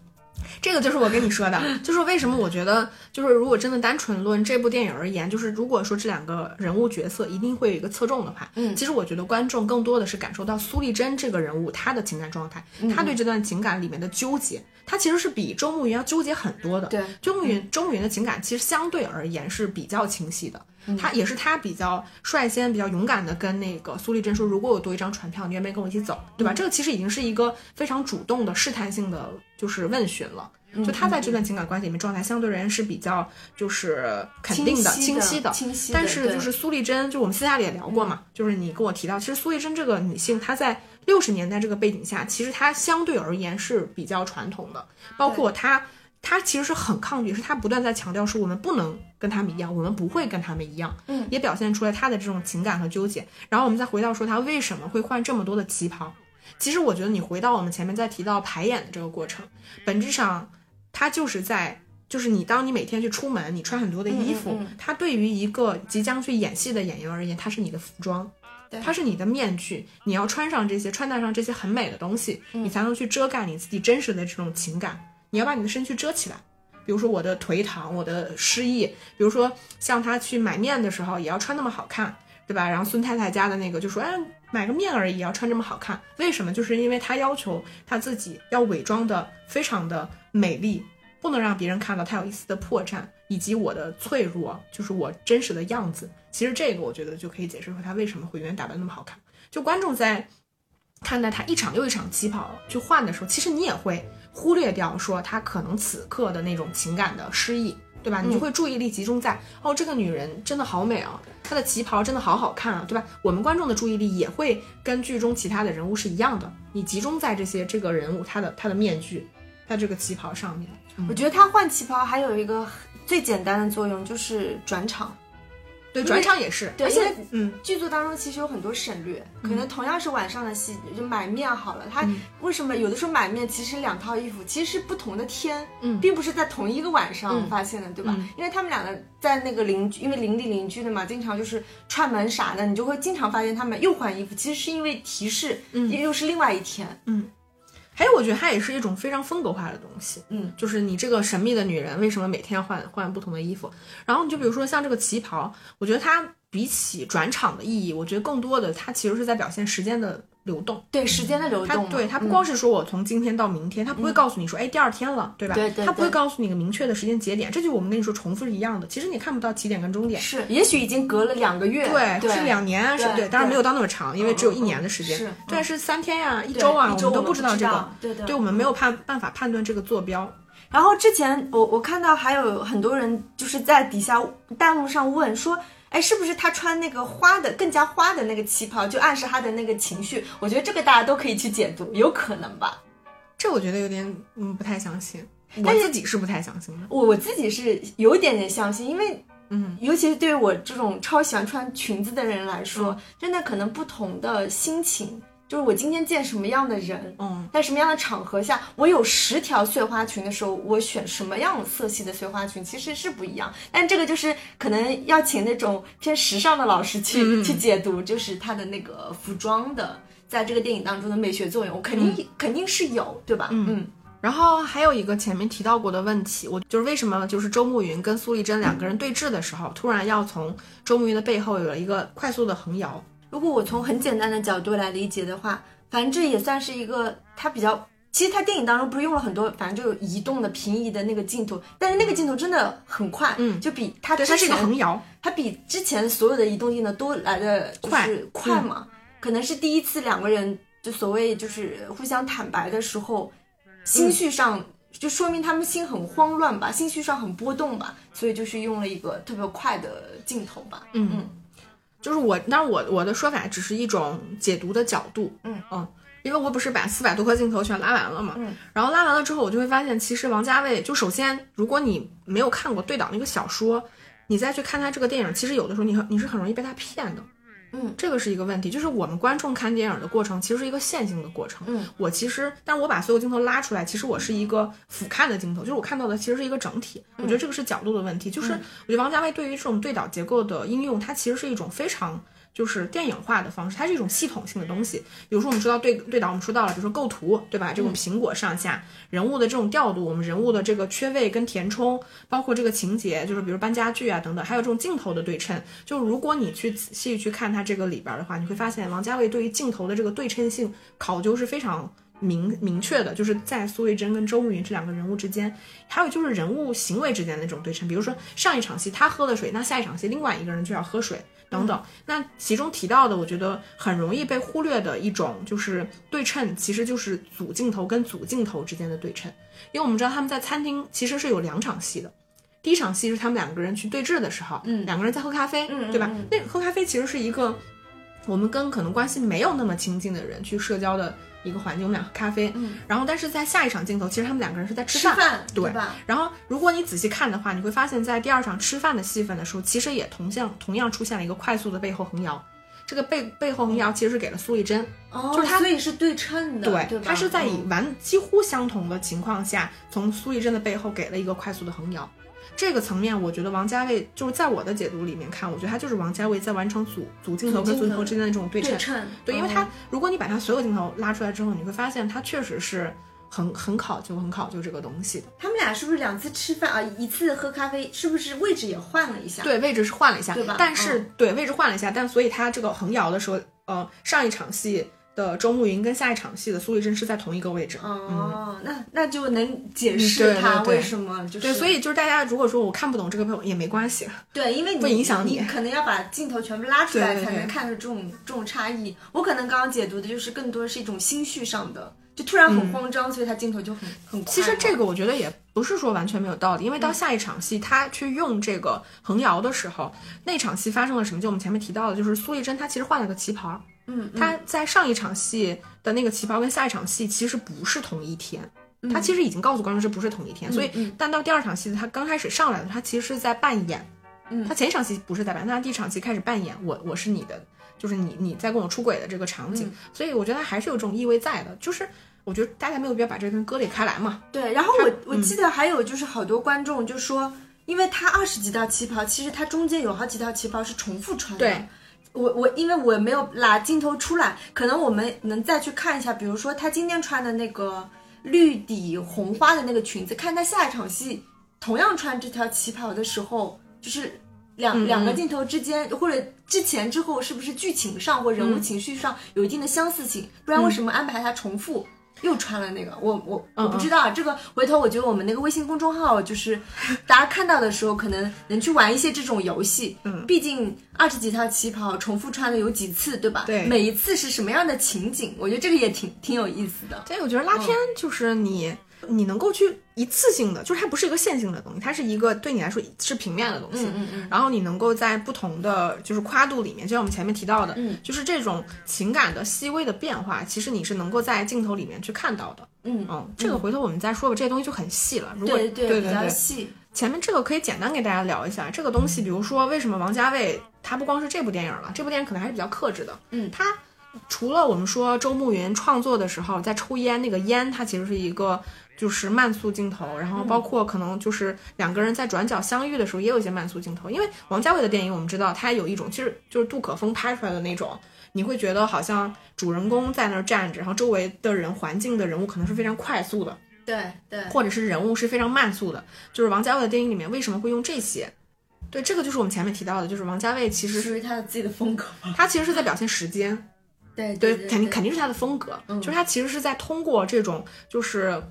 这个就是我跟你说的，就是为什么我觉得，就是如果真的单纯论这部电影而言，就是如果说这两个人物角色一定会有一个侧重的话，嗯，其实我觉得观众更多的是感受到苏丽珍这个人物她的情感状态，她对这段情感里面的纠结，她其实是比周慕云要纠结很多的。对，周慕云，周慕云的情感其实相对而言是比较清晰的。他也是他比较率先、比较勇敢的跟那个苏丽珍说：“如果我多一张船票，你愿不愿意跟我一起走？对吧？”这个其实已经是一个非常主动的试探性的，就是问询了。就他在这段情感关系里面状态相对而言是比较就是肯定的、清晰的。清晰。但是就是苏丽珍，就我们私下里也聊过嘛，就是你跟我提到，其实苏丽珍这个女性，她在六十年代这个背景下，其实她相对而言是比较传统的，包括她。她其实是很抗拒，是她不断在强调说我们不能跟他们一样，我们不会跟他们一样，嗯，也表现出来她的这种情感和纠结。然后我们再回到说她为什么会换这么多的旗袍，其实我觉得你回到我们前面在提到排演的这个过程，本质上它就是在就是你当你每天去出门，你穿很多的衣服，它对于一个即将去演戏的演员而言，它是你的服装，它是你的面具，你要穿上这些，穿戴上这些很美的东西，你才能去遮盖你自己真实的这种情感。你要把你的身躯遮起来，比如说我的颓唐，我的失意，比如说像他去买面的时候也要穿那么好看，对吧？然后孙太太家的那个就说，哎，买个面而已，要穿这么好看，为什么？就是因为他要求他自己要伪装的非常的美丽，不能让别人看到他有一丝的破绽，以及我的脆弱，就是我真实的样子。其实这个我觉得就可以解释说他为什么会永远打扮那么好看。就观众在看待他一场又一场旗袍去换的时候，其实你也会忽略掉说他可能此刻的那种情感的失意，对吧？你就会注意力集中在哦，这个女人真的好美啊，她的旗袍真的好好看啊，对吧？我们观众的注意力也会跟剧中其他的人物是一样的，你集中在这些这个人物他的他的面具，他这个旗袍上面。我觉得他换旗袍还有一个最简单的作用，就是转场。对，转场也是，对而且嗯，剧组当中其实有很多省略，可能同样是晚上的戏，就买面好了，他为什么有的时候买面其实两套衣服其实是不同的天，嗯并不是在同一个晚上嗯发现的，对吧？嗯因为他们两个在那个邻居，因为邻里邻居的嘛，经常就是串门啥的，你就会经常发现他们又换衣服，其实是因为提示，嗯又又是另外一天，还有我觉得它也是一种非常风格化的东西。嗯，就是你这个神秘的女人为什么每天要换换不同的衣服？然后你就比如说像这个旗袍，我觉得它比起转场的意义，我觉得更多的它其实是在表现时间的流动。对时间的流动嘛，对它不嗯光是说我从今天到明天，它不会告诉你说，哎，第二天了，对吧？对对它不会告诉你一个明确的时间节点，这就我们跟你说重复是一样的。其实你看不到起点跟终点。是，也许已经隔了两个月，对，对，是两年，是对对，当然没有到那么长，因为只有一年的时间。是对，嗯是三天呀，一周啊，我们都不知道这个，对对，对我们没有判办法判断这个坐标。然后之前我我看到还有很多人就是在底下弹幕上问说，哎，是不是他穿那个花的更加花的那个旗袍，就暗示他的那个情绪？我觉得这个大家都可以去解读，有可能吧。这我觉得有点嗯不太相信，我自己是不太相信的。我我自己是有一点点相信，因为嗯尤其是对于我这种超喜欢穿裙子的人来说，嗯真的可能不同的心情，就是我今天见什么样的人，嗯在什么样的场合下，我有十条碎花裙的时候，我选什么样色系的碎花裙其实是不一样。但这个就是可能要请那种偏时尚的老师去、嗯去解读，就是它的那个服装的在这个电影当中的美学作用，我肯定、肯定是有，对吧？嗯然后还有一个前面提到过的问题，我就是为什么就是周慕云跟苏丽珍两个人对峙的时候，突然要从周慕云的背后有了一个快速的横摇。如果我从很简单的角度来理解的话，反正这也算是一个它比较。其实他电影当中不是用了很多，反正就有移动的、平移的那个镜头，但是那个镜头真的很快，嗯就比它对，之它是一个横摇。它比之前所有的移动镜头都来的就是快嘛，可能是第一次两个人就所谓就是互相坦白的时候，心绪上、就说明他们心很慌乱吧，心绪上很波动吧，所以就是用了一个特别快的镜头吧。嗯嗯就是我，当然我我的说法只是一种解读的角度。嗯嗯。因为我不是把四百多颗镜头全拉完了嘛，嗯，然后拉完了之后，我就会发现，其实王家卫就首先，如果你没有看过对岛那个小说，你再去看他这个电影，其实有的时候你很你是很容易被他骗的，嗯，这个是一个问题，就是我们观众看电影的过程其实是一个线性的过程，嗯，我其实，但是我把所有镜头拉出来，其实我是一个俯瞰的镜头，就是我看到的其实是一个整体，我觉得这个是角度的问题，就是嗯。我觉得王家卫对于这种对导结构的应用，它其实是一种非常。就是电影化的方式，它是一种系统性的东西。比如说，我们说到对对导，我们说到了，比如说构图，对吧？这种苹果上下、人物的这种调度，我们人物的这个缺位跟填充，包括这个情节，就是比如搬家具啊等等，还有这种镜头的对称。就如果你去仔细去看它这个里边的话，你会发现王家卫对于镜头的这个对称性考究是非常。明明确的，就是在苏慧珍跟周慕云这两个人物之间，还有就是人物行为之间的这种对称。比如说上一场戏他喝了水，那下一场戏另外一个人就要喝水。等等，那其中提到的，我觉得很容易被忽略的一种就是对称，其实就是主镜头跟主镜头之间的对称。因为我们知道他们在餐厅其实是有两场戏的，第一场戏是他们两个人去对峙的时候，嗯两个人在喝咖啡，嗯对吧？嗯嗯那喝咖啡其实是一个我们跟可能关系没有那么亲近的人去社交的一个环境，我们俩喝咖啡，嗯然后但是在下一场镜头，其实他们两个人是在吃饭，吃饭对吧？然后，如果你仔细看的话，你会发现在第二场吃饭的戏份的时候，其实也同样同样出现了一个快速的背后横摇。这个背背后横摇其实是给了苏丽珍，哦，就是它所以是对称的，对吧？它是在以嗯完几乎相同的情况下，从苏丽珍的背后给了一个快速的横摇。这个层面，我觉得王家卫就是在我的解读里面看，我觉得他就是王家卫在完成组组镜头跟主镜头之间的这种对称。对称，对，因为嗯它如果你把他所有镜头拉出来之后，你会发现他确实是很很考究、很考究这个东西的。他们俩是不是两次吃饭啊？一次喝咖啡，是不是位置也换了一下？，对，位置是换了一下，对吧但是、对位置换了一下，但所以他这个横摇的时候，呃，上一场戏的周慕云跟下一场戏的苏丽珍是在同一个位置。哦，那那就能解嗯释他为什么就是对，所以就是大家如果说我看不懂这个片也没关系，对，因为你不影响你你可能要把镜头全部拉出来才能看出这种这种差异。我可能刚刚解读的就是更多是一种心绪上的，就突然很慌张，所以他镜头就很很快。其实这个我觉得也不是说完全没有道理，因为嗯到下一场戏他去用这个横摇的时候，那场戏发生了什么？就我们前面提到的，就是苏丽珍她其实换了个旗袍，嗯，他在上一场戏的那个旗袍跟下一场戏其实不是同一天。他其实已经告诉观众这不是同一天，所以嗯。但到第二场戏，他刚开始上来的，他其实是在扮演，嗯。她前一场戏不是在扮演，但她第一场戏开始扮演我我是你的，就是你你在跟我出轨的这个场嗯。景，所以我觉得还是有这种意味在的，就是我觉得大家没有必要把这个割裂开来嘛，对，然后我我嗯。记得还有就是好多观众就说，因为他二十几套旗袍，其实他中间有好几套旗袍是重复穿的。对。我我因为我没有拉镜头出来，可能我们能再去看一下，比如说他今天穿的那个绿底红花的那个裙子，看他下一场戏同样穿这条旗袍的时候，就是两、嗯两个镜头之间，或者之前之后，是不是剧情上或人物嗯情绪上有一定的相似性？不然为什么安排他重复？又穿了那个，我我我不知道啊，这个回头我觉得我们那个微信公众号就是 大家看到的时候，可能能去玩一些这种游戏。嗯，毕竟二十几套旗袍重复穿了有几次，对吧？对每一次是什么样的情景？我觉得这个也挺挺有意思的。所以我觉得拉片就是你，你能够去一次性的，就是它不是一个线性的东西，它是一个对你来说是平面的东西。嗯嗯然后你能够在不同的就是跨度里面，就像我们前面提到的，嗯就是这种情感的细微的变化，其实你是能够在镜头里面去看到的。嗯嗯，这个回头我们再说吧，这些东西就很细了。如果对对比较细。前面这个可以简单给大家聊一下这个东西，比如说为什么王家卫他不光是这部电影了，这部电影可能还是比较克制的。嗯他除了我们说周慕云创作的时候在抽烟，那个烟它其实是一个就是慢速镜头，然后包括可能就是两个人在转角相遇的时候也有一些慢速镜头，因为王家卫的电影我们知道他有一种其实就是杜可风拍出来的那种。你会觉得好像主人公在那儿站着，然后周围的人、环境的人物可能是非常快速的，对对，或者是人物是非常慢速的，就是王家卫的电影里面为什么会用这些？对，这个就是我们前面提到的，就是王家卫其实属于他的自己的风格嘛。他其实是在表现时间，对对，肯定肯定是他的风格，嗯就是他其实是在通过这种就是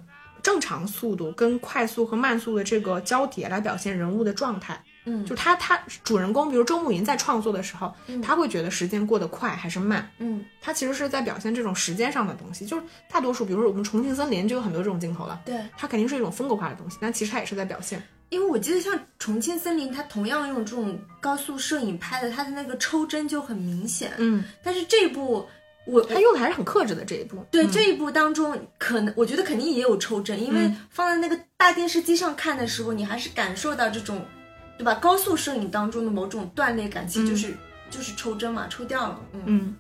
正常速度跟快速和慢速的这个交叠来表现人物的状态。嗯就他他主人公，比如周慕云在创作的时候，他会觉得时间过得快还是慢，嗯，他其实是在表现这种时间上的东西。就是大多数，比如说我们重庆森林就有很多这种镜头了，对，它肯定是一种风格化的东西，但其实它也是在表现。因为我记得像重庆森林，它同样用这种高速摄影拍的，它的那个抽帧就很明显。嗯，但是这一部我它用的还是很克制的这一部。对、嗯这一部当中，可能我觉得肯定也有抽帧，因为嗯放在那个大电视机上看的时候，你还是感受到这种，对吧？高速摄影当中的某种断裂感，其实就是、就是抽帧嘛，抽掉了。嗯嗯，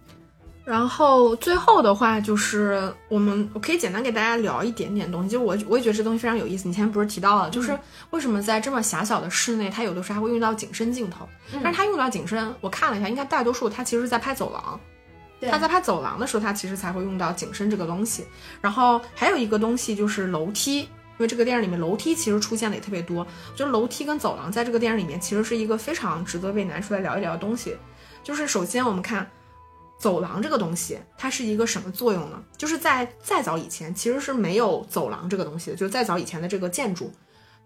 然后最后的话就是我们我可以简单给大家聊一点点东西，就我我也觉得这东西非常有意思。你前面不是提到了，就是为什么在这么狭小的室内，它有的时候还会用到景深镜头，但是它用到景深，我看了一下，应该大多数它其实是在拍走廊。对他在拍走廊的时候，他其实才会用到景深这个东西。然后还有一个东西就是楼梯，因为这个电影里面楼梯其实出现的也特别多。我觉得楼梯跟走廊在这个电影里面其实是一个非常值得被拿出来聊一聊的东西。就是首先我们看走廊这个东西，它是一个什么作用呢？就是在再早以前其实是没有走廊这个东西的，就是再早以前的这个建筑，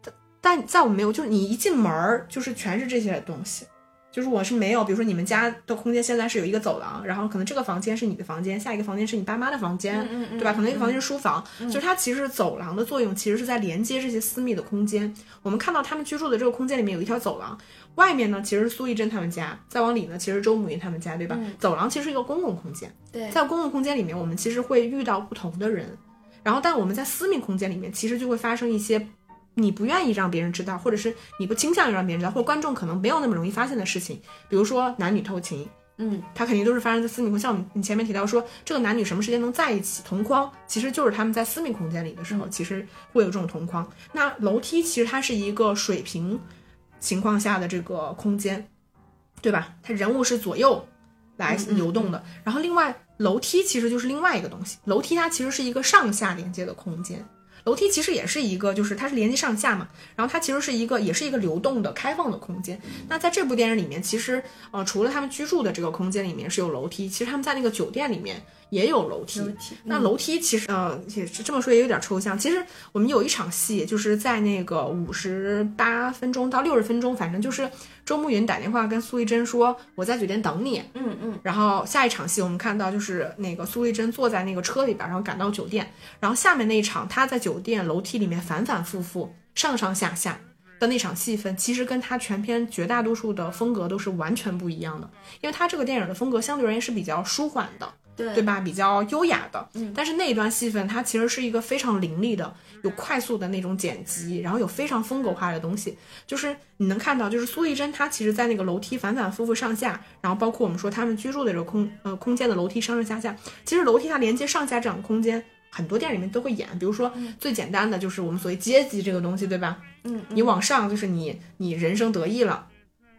但但在我们没有，就是你一进门儿就是全是这些东西。就是我是没有，比如说你们家的空间现在是有一个走廊，然后可能这个房间是你的房间，下一个房间是你爸妈的房间，嗯嗯对吧？可能一个房间是书房，就是它其实走廊的作用其实是在连接这些私密的空间。我们看到他们居住的这个空间里面有一条走廊，外面呢其实是苏丽珍他们家，再往里呢其实是周母云他们家，对吧？走廊其实是一个公共空间，对，在公共空间里面，我们其实会遇到不同的人，然后但我们在私密空间里面，其实就会发生一些你不愿意让别人知道，或者是你不倾向于让别人知道，或者观众可能没有那么容易发现的事情，比如说男女偷情，嗯，它肯定都是发生在私密空间。像我们你前面提到说，这个男女什么时间能在一起同框，其实就是他们在私密空间里的时候，其实会有这种同框。那楼梯其实它是一个水平情况下的这个空间，对吧？它人物是左右来流动的。然后另外楼梯其实就是另外一个东西，楼梯它其实是一个上下连接的空间。楼梯其实也是一个，就是它是连接上下嘛，然后它其实是一个，也是一个流动的、开放的空间。那在这部电影里面，其实呃，除了他们居住的这个空间里面是有楼梯，其实他们在那个酒店里面也有楼梯。楼梯那楼梯其实呃也是这么说也有点抽象。其实我们有一场戏，就是在那个五十八分钟到六十分钟，反正就是周慕云打电话跟苏丽珍说我在酒店等你。嗯嗯，然后下一场戏我们看到就是那个苏丽珍坐在那个车里边，然后赶到酒店。然后下面那一场她在酒店楼梯里面反反复复上上下下的那场戏份，其实跟她全片绝大多数的风格都是完全不一样的。因为她这个电影的风格相对而言是比较舒缓的。对对吧？比较优雅的，嗯但是那一段戏份它其实是一个非常凌厉的，有快速的那种剪辑，然后有非常风格化的东西，就是你能看到，就是苏丽珍她其实，在那个楼梯反反复复上下，然后包括我们说他们居住的这个空呃空间的楼梯上上下下，其实楼梯它连接上下这样的空间，很多电影里面都会演，比如说最简单的就是我们所谓阶级这个东西，对吧？嗯，你往上就是你你人生得意了。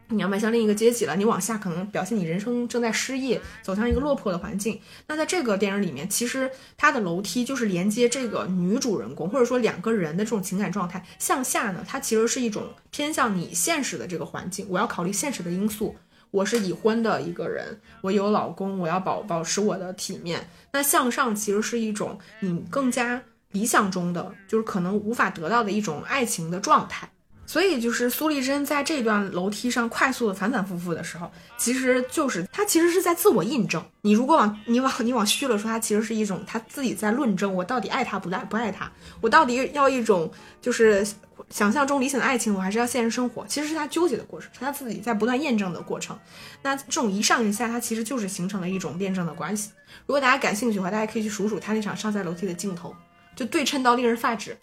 你要迈向另一个阶级了，你往下可能表现你人生正在失意，走向一个落魄的环境。那在这个电影里面，其实它的楼梯就是连接这个女主人公或者说两个人的这种情感状态向下呢，它其实是一种偏向你现实的这个环境。我要考虑现实的因素，我是已婚的一个人，我有老公，我要保保持我的体面。那向上其实是一种你更加理想中的，就是可能无法得到的一种爱情的状态。所以就是苏丽珍在这段楼梯上快速的反反复复的时候，其实就是她其实是在自我印证。你如果往你往你往虚了说，她其实是一种她自己在论证我到底爱他不爱不爱他，我到底要一种就是想象中理想的爱情，我还是要现实生活。其实是她纠结的过程，是她自己在不断验证的过程。那这种一上一下，它其实就是形成了一种辩证的关系。如果大家感兴趣的话，大家可以去数数她那场上下楼梯的镜头，就对称到令人发指。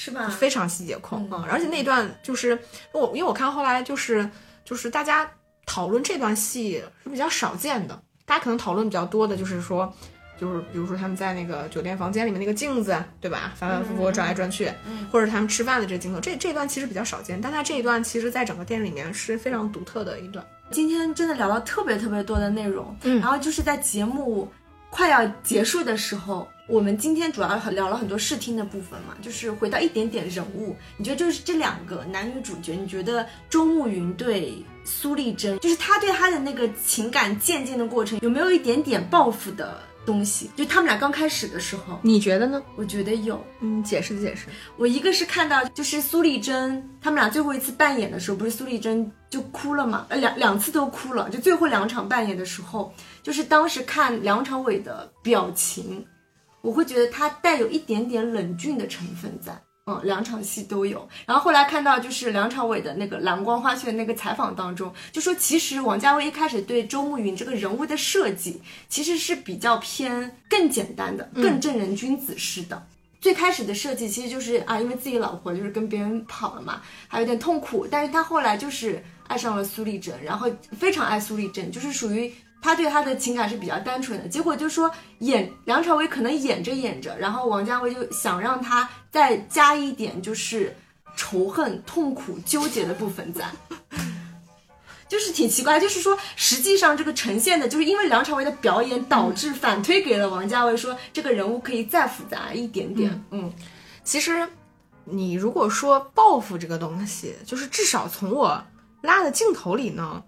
是吧？非常细节控嗯嗯，而且那段就是我，因为我看后来就是就是大家讨论这段戏是比较少见的，大家可能讨论比较多的就是说，就是比如说他们在那个酒店房间里面那个镜子，对吧？反反复复转来转去，嗯或者他们吃饭的这个镜头，这这段其实比较少见，但它这一段其实在整个电影里面是非常独特的一段。今天真的聊到特别特别多的内容，嗯然后就是在节目快要结束的时候，我们今天主要很聊了很多视听的部分嘛，就是回到一点点人物，你觉得就是这两个男女主角，你觉得周慕云对苏丽珍，就是他对她的那个情感渐进的过程，有没有一点点报复的东西？就他们俩刚开始的时候，你觉得呢？我觉得有。嗯，解释解释。我一个是看到，就是苏丽珍他们俩最后一次扮演的时候，不是苏丽珍就哭了嘛？呃，两两次都哭了，就最后两场扮演的时候，就是当时看梁朝伟的表情，我会觉得他带有一点点冷峻的成分在。嗯，两场戏都有。然后后来看到就是梁朝伟的那个《蓝光花絮》的那个采访当中，就说其实王家卫一开始对周慕云这个人物的设计其实是比较偏更简单的、更正人君子式的。最开始的设计其实就是啊，因为自己老婆就是跟别人跑了嘛，还有点痛苦。但是他后来就是爱上了苏丽珍，然后非常爱苏丽珍，就是属于他对他的情感是比较单纯的。结果就说演梁朝伟可能演着演着，然后王家卫就想让他再加一点就是仇恨、痛苦、纠结的部分在。就是挺奇怪，就是说，实际上这个呈现的，就是因为梁朝伟的表演导致反推给了王家卫，说这个人物可以再复杂一点点。嗯其实，你如果说报复这个东西，就是至少从我拉的镜头里呢，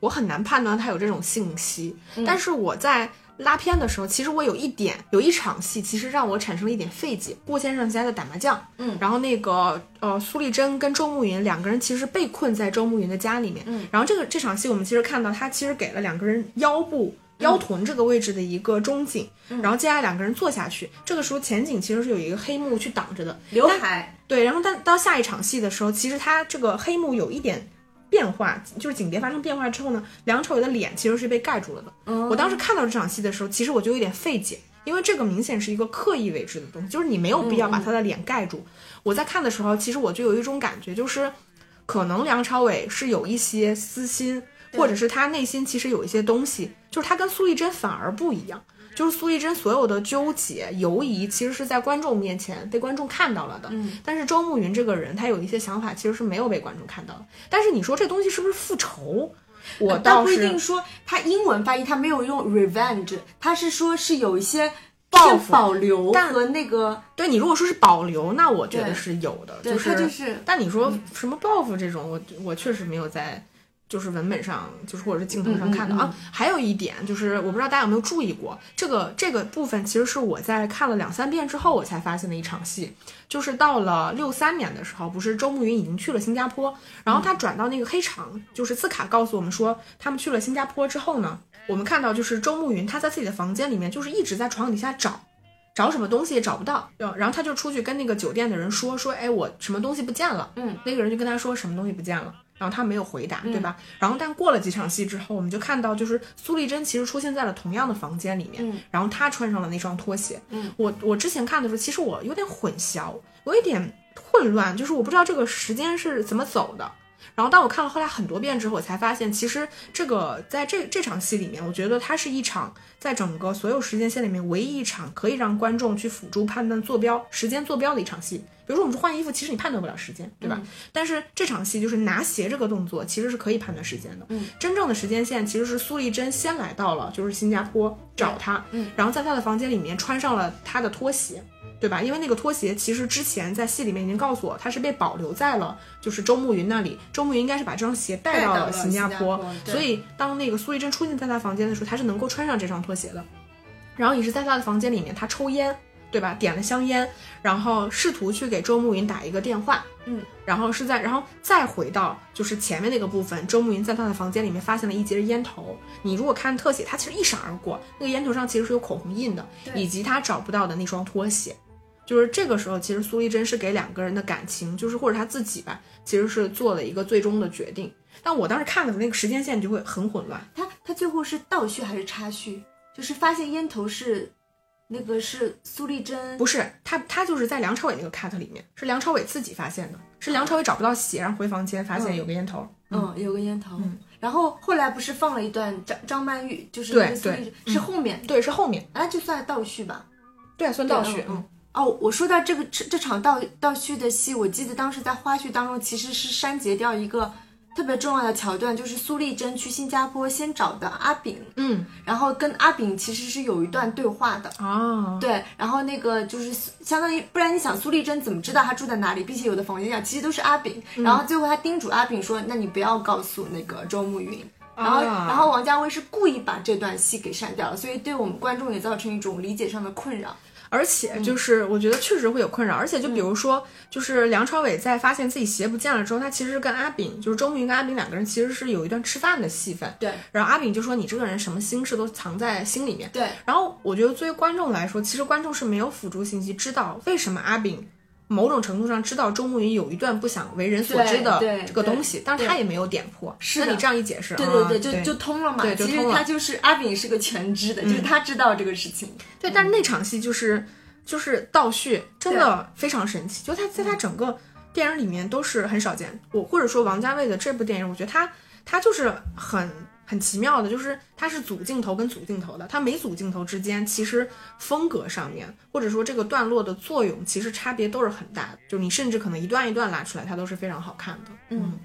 我很难判断他有这种信息。但是我在拉片的时候，其实我有一点，有一场戏，其实让我产生了一点费解。郭先生家在打麻将，嗯。然后那个呃苏丽珍跟周慕云两个人其实被困在周慕云的家里面，嗯，然后这个这场戏我们其实看到他其实给了两个人腰部。腰臀这个位置的一个中景，然后接下来两个人坐下去，这个时候前景其实是有一个黑幕去挡着的，刘海，对，然后但到下一场戏的时候，其实他这个黑幕有一点变化，就是景别发生变化之后呢，梁朝伟的脸其实是被盖住了的。嗯我当时看到这场戏的时候，其实我就有点费解，因为这个明显是一个刻意为之的东西，就是你没有必要把他的脸盖住。我在看的时候，其实我就有一种感觉，就是可能梁朝伟是有一些私心，或者是他内心其实有一些东西，就是他跟苏丽珍反而不一样。就是苏丽珍所有的纠结、犹疑，其实是在观众面前被观众看到了的。嗯，但是周慕云这个人，他有一些想法其实是没有被观众看到的。但是你说这东西是不是复仇？我倒是不一定说他英文翻译他没有用 revenge，他是说是有一些报复保留但和那个，对你如果说是保留，那我觉得是有的，对就是。他就是但你说什么报复这种，我我确实没有在就是文本上，就是或者是镜头上看到嗯嗯嗯啊。还有一点就是，我不知道大家有没有注意过，这个这个部分其实是我在看了两三遍之后我才发现的一场戏，就是到了六三年的时候，不是周慕云已经去了新加坡，然后他转到那个黑场，就是字卡告诉我们说他们去了新加坡之后呢，我们看到就是周慕云他在自己的房间里面就是一直在床底下找。找什么东西也找不到，然后他就出去跟那个酒店的人说说，哎，我什么东西不见了。嗯，那个人就跟他说什么东西不见了，然后他没有回答，对吧？然后但过了几场戏之后，我们就看到就是苏丽珍其实出现在了同样的房间里面，嗯然后她穿上了那双拖鞋。嗯，我我之前看的时候，其实我有点混淆，我有点混乱，就是我不知道这个时间是怎么走的。然后当我看了后来很多遍之后，我才发现，其实这个在这这场戏里面，我觉得它是一场在整个所有时间线里面唯一一场可以让观众去辅助判断坐标、时间坐标的一场戏。比如说我们说换衣服，其实你判断不了时间，对吧？但是这场戏就是拿鞋这个动作，其实是可以判断时间的。嗯，真正的时间线其实是苏丽珍先来到了就是新加坡找他，嗯，然后在他的房间里面穿上了他的拖鞋。对吧？因为那个拖鞋其实之前在戏里面已经告诉我，它是被保留在了就是周慕云那里。周慕云应该是把这双鞋带到了新加坡，对所以当那个苏丽珍出现在他房间的时候，他是能够穿上这双拖鞋的。然后也是在他的房间里面，他抽烟，对吧？点了香烟，然后试图去给周慕云打一个电话，嗯，然后是在，然后再回到就是前面那个部分，周慕云在他的房间里面发现了一截烟头。你如果看特写，它其实一闪而过，那个烟头上其实是有口红印的，以及他找不到的那双拖鞋。就是这个时候，其实苏丽珍是给两个人的感情，就是或者他自己吧，其实是做了一个最终的决定。但我当时看的那个时间线就会很混乱。他他最后是倒叙还是插叙？就是发现烟头是那个是苏丽珍，不是他，他就是在梁朝伟那个 cut 里面，是梁朝伟自己发现的，是梁朝伟找不到血，然后回房间发现有个烟头。嗯，有个烟头。嗯然后后来不是放了一段张张曼玉，就是对对，是后面，对，是后面，啊就算倒叙吧。对，算倒叙。嗯嗯哦，我说到这个这这场倒倒叙的戏，我记得当时在花絮当中其实是删节掉一个特别重要的桥段，就是苏丽珍去新加坡先找的阿炳，嗯，然后跟阿炳其实是有一段对话的。啊，对，然后那个就是相当于，不然你想苏丽珍怎么知道他住在哪里，并且有的房间上其实都是阿炳，然后最后他叮嘱阿炳说，那你不要告诉那个周慕云。然后，啊然后王家卫是故意把这段戏给删掉了，所以对我们观众也造成一种理解上的困扰。而且就是我觉得确实会有困扰，而且就比如说，就是梁朝伟在发现自己鞋不见了之后，他其实跟阿炳，就是周慕云跟阿炳两个人其实是有一段吃饭的戏份。对然后阿炳就说：“你这个人什么心事都藏在心里面。”对，然后我觉得作为观众来说，其实观众是没有辅助信息知道为什么阿炳某种程度上知道周慕云有一段不想为人所知的这个东西，但是他也没有点破。是那你这样一解释，对对啊对，就就通了嘛。对其实他就是阿炳是个全知的，就是他知道这个事情。对，但是那场戏就是就是倒叙，真的非常神奇。就他在他整个电影里面都是很少见。我或者说王家卫的这部电影，我觉得他他就是很很奇妙的，就是它是组镜头跟组镜头的，它每组镜头之间其实风格上面或者说这个段落的作用，其实差别都是很大的。就你甚至可能一段一段拉出来，它都是非常好看的。嗯，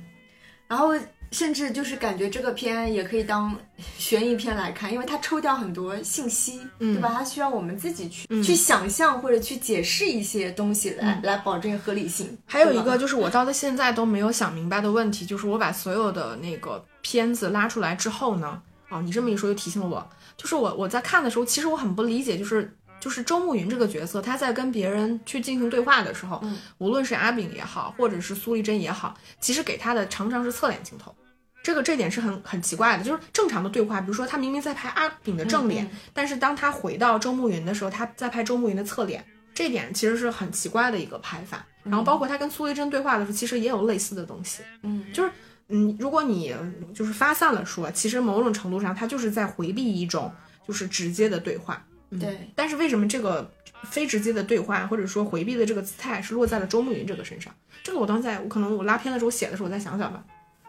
然后甚至就是感觉这个片也可以当 悬疑片来看，因为它抽掉很多信息，嗯对吧？它需要我们自己去、嗯去想象或者去解释一些东西来、来保证合理性。还有一个就是我到现在都没有想明白的问题，就是我把所有的那个片子拉出来之后呢，哦，你这么一说就提醒了我，就是我我在看的时候，其实我很不理解，就是就是周慕云这个角色，他在跟别人去进行对话的时候，嗯无论是阿炳也好，或者是苏丽珍也好，其实给他的常常是侧脸镜头。这个这点是很很奇怪的，就是正常的对话，比如说他明明在拍阿炳的正脸，嗯但是当他回到周慕云的时候，他在拍周慕云的侧脸，这点其实是很奇怪的一个拍法。然后包括他跟苏丽珍对话的时候，其实也有类似的东西。嗯，就是嗯，如果你就是发散了说，其实某种程度上他就是在回避一种就是直接的对话。嗯、对。但是为什么这个非直接的对话或者说回避的这个姿态是落在了周慕云这个身上？这个我当时在我可能我拉片的时候写的时候，我再想想吧，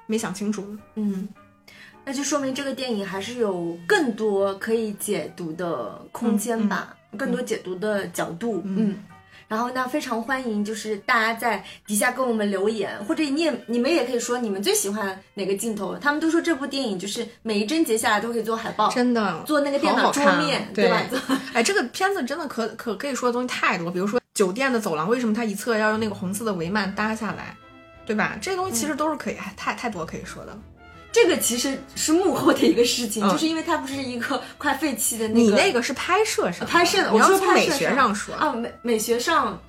没想清楚。嗯，那就说明这个电影还是有更多可以解读的空间吧，更多解读的角度。嗯。然后呢，非常欢迎，就是大家在底下跟我们留言，或者你也你们也可以说你们最喜欢哪个镜头。他们都说这部电影就是每一帧截下来都可以做海报，真的做那个电脑桌面，对吧？做哎，这个片子真的可可可以说的东西太多，比如说酒店的走廊为什么它一侧要用那个红色的帷幔搭下来，对吧？这些东西其实都是可以，哎太太多可以说的了。这个其实是幕后的一个事情，嗯就是因为它不是一个快废弃的那个，你那个是拍摄上的，拍摄的你要我说从美学上上说。啊美美学上。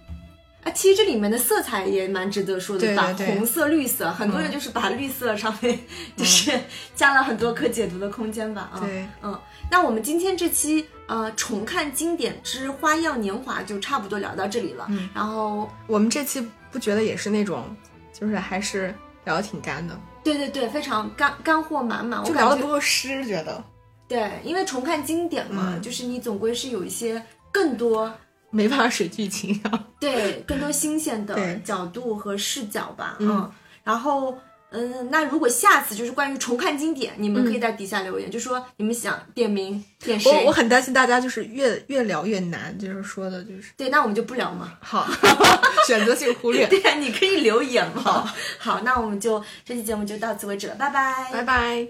啊，其实这里面的色彩也蛮值得说的，吧对对对红色、绿色，很多人就是把绿色上面就是 加了很多可解读的空间吧。啊，对，嗯，那我们今天这期呃重看经典之花样年华就差不多聊到这里了。嗯，然后我们这期不觉得也是那种，就是还是聊的挺干的，对对对，非常干干货满满，我就聊的不够湿，觉得对，因为重看经典嘛，嗯就是你总归是有一些更多 没办法水剧情啊。对更多新鲜的角度和视角吧。嗯然后。嗯，那如果下次就是关于重看经典，你们可以在底下留言，就说你们想点名点谁。我我很担心大家就是越越聊越难，就是说的就是对，那我们就不聊嘛。好，选择性忽略。对啊，你可以留言嘛。好，那我们就这期节目就到此为止了，拜拜。拜拜。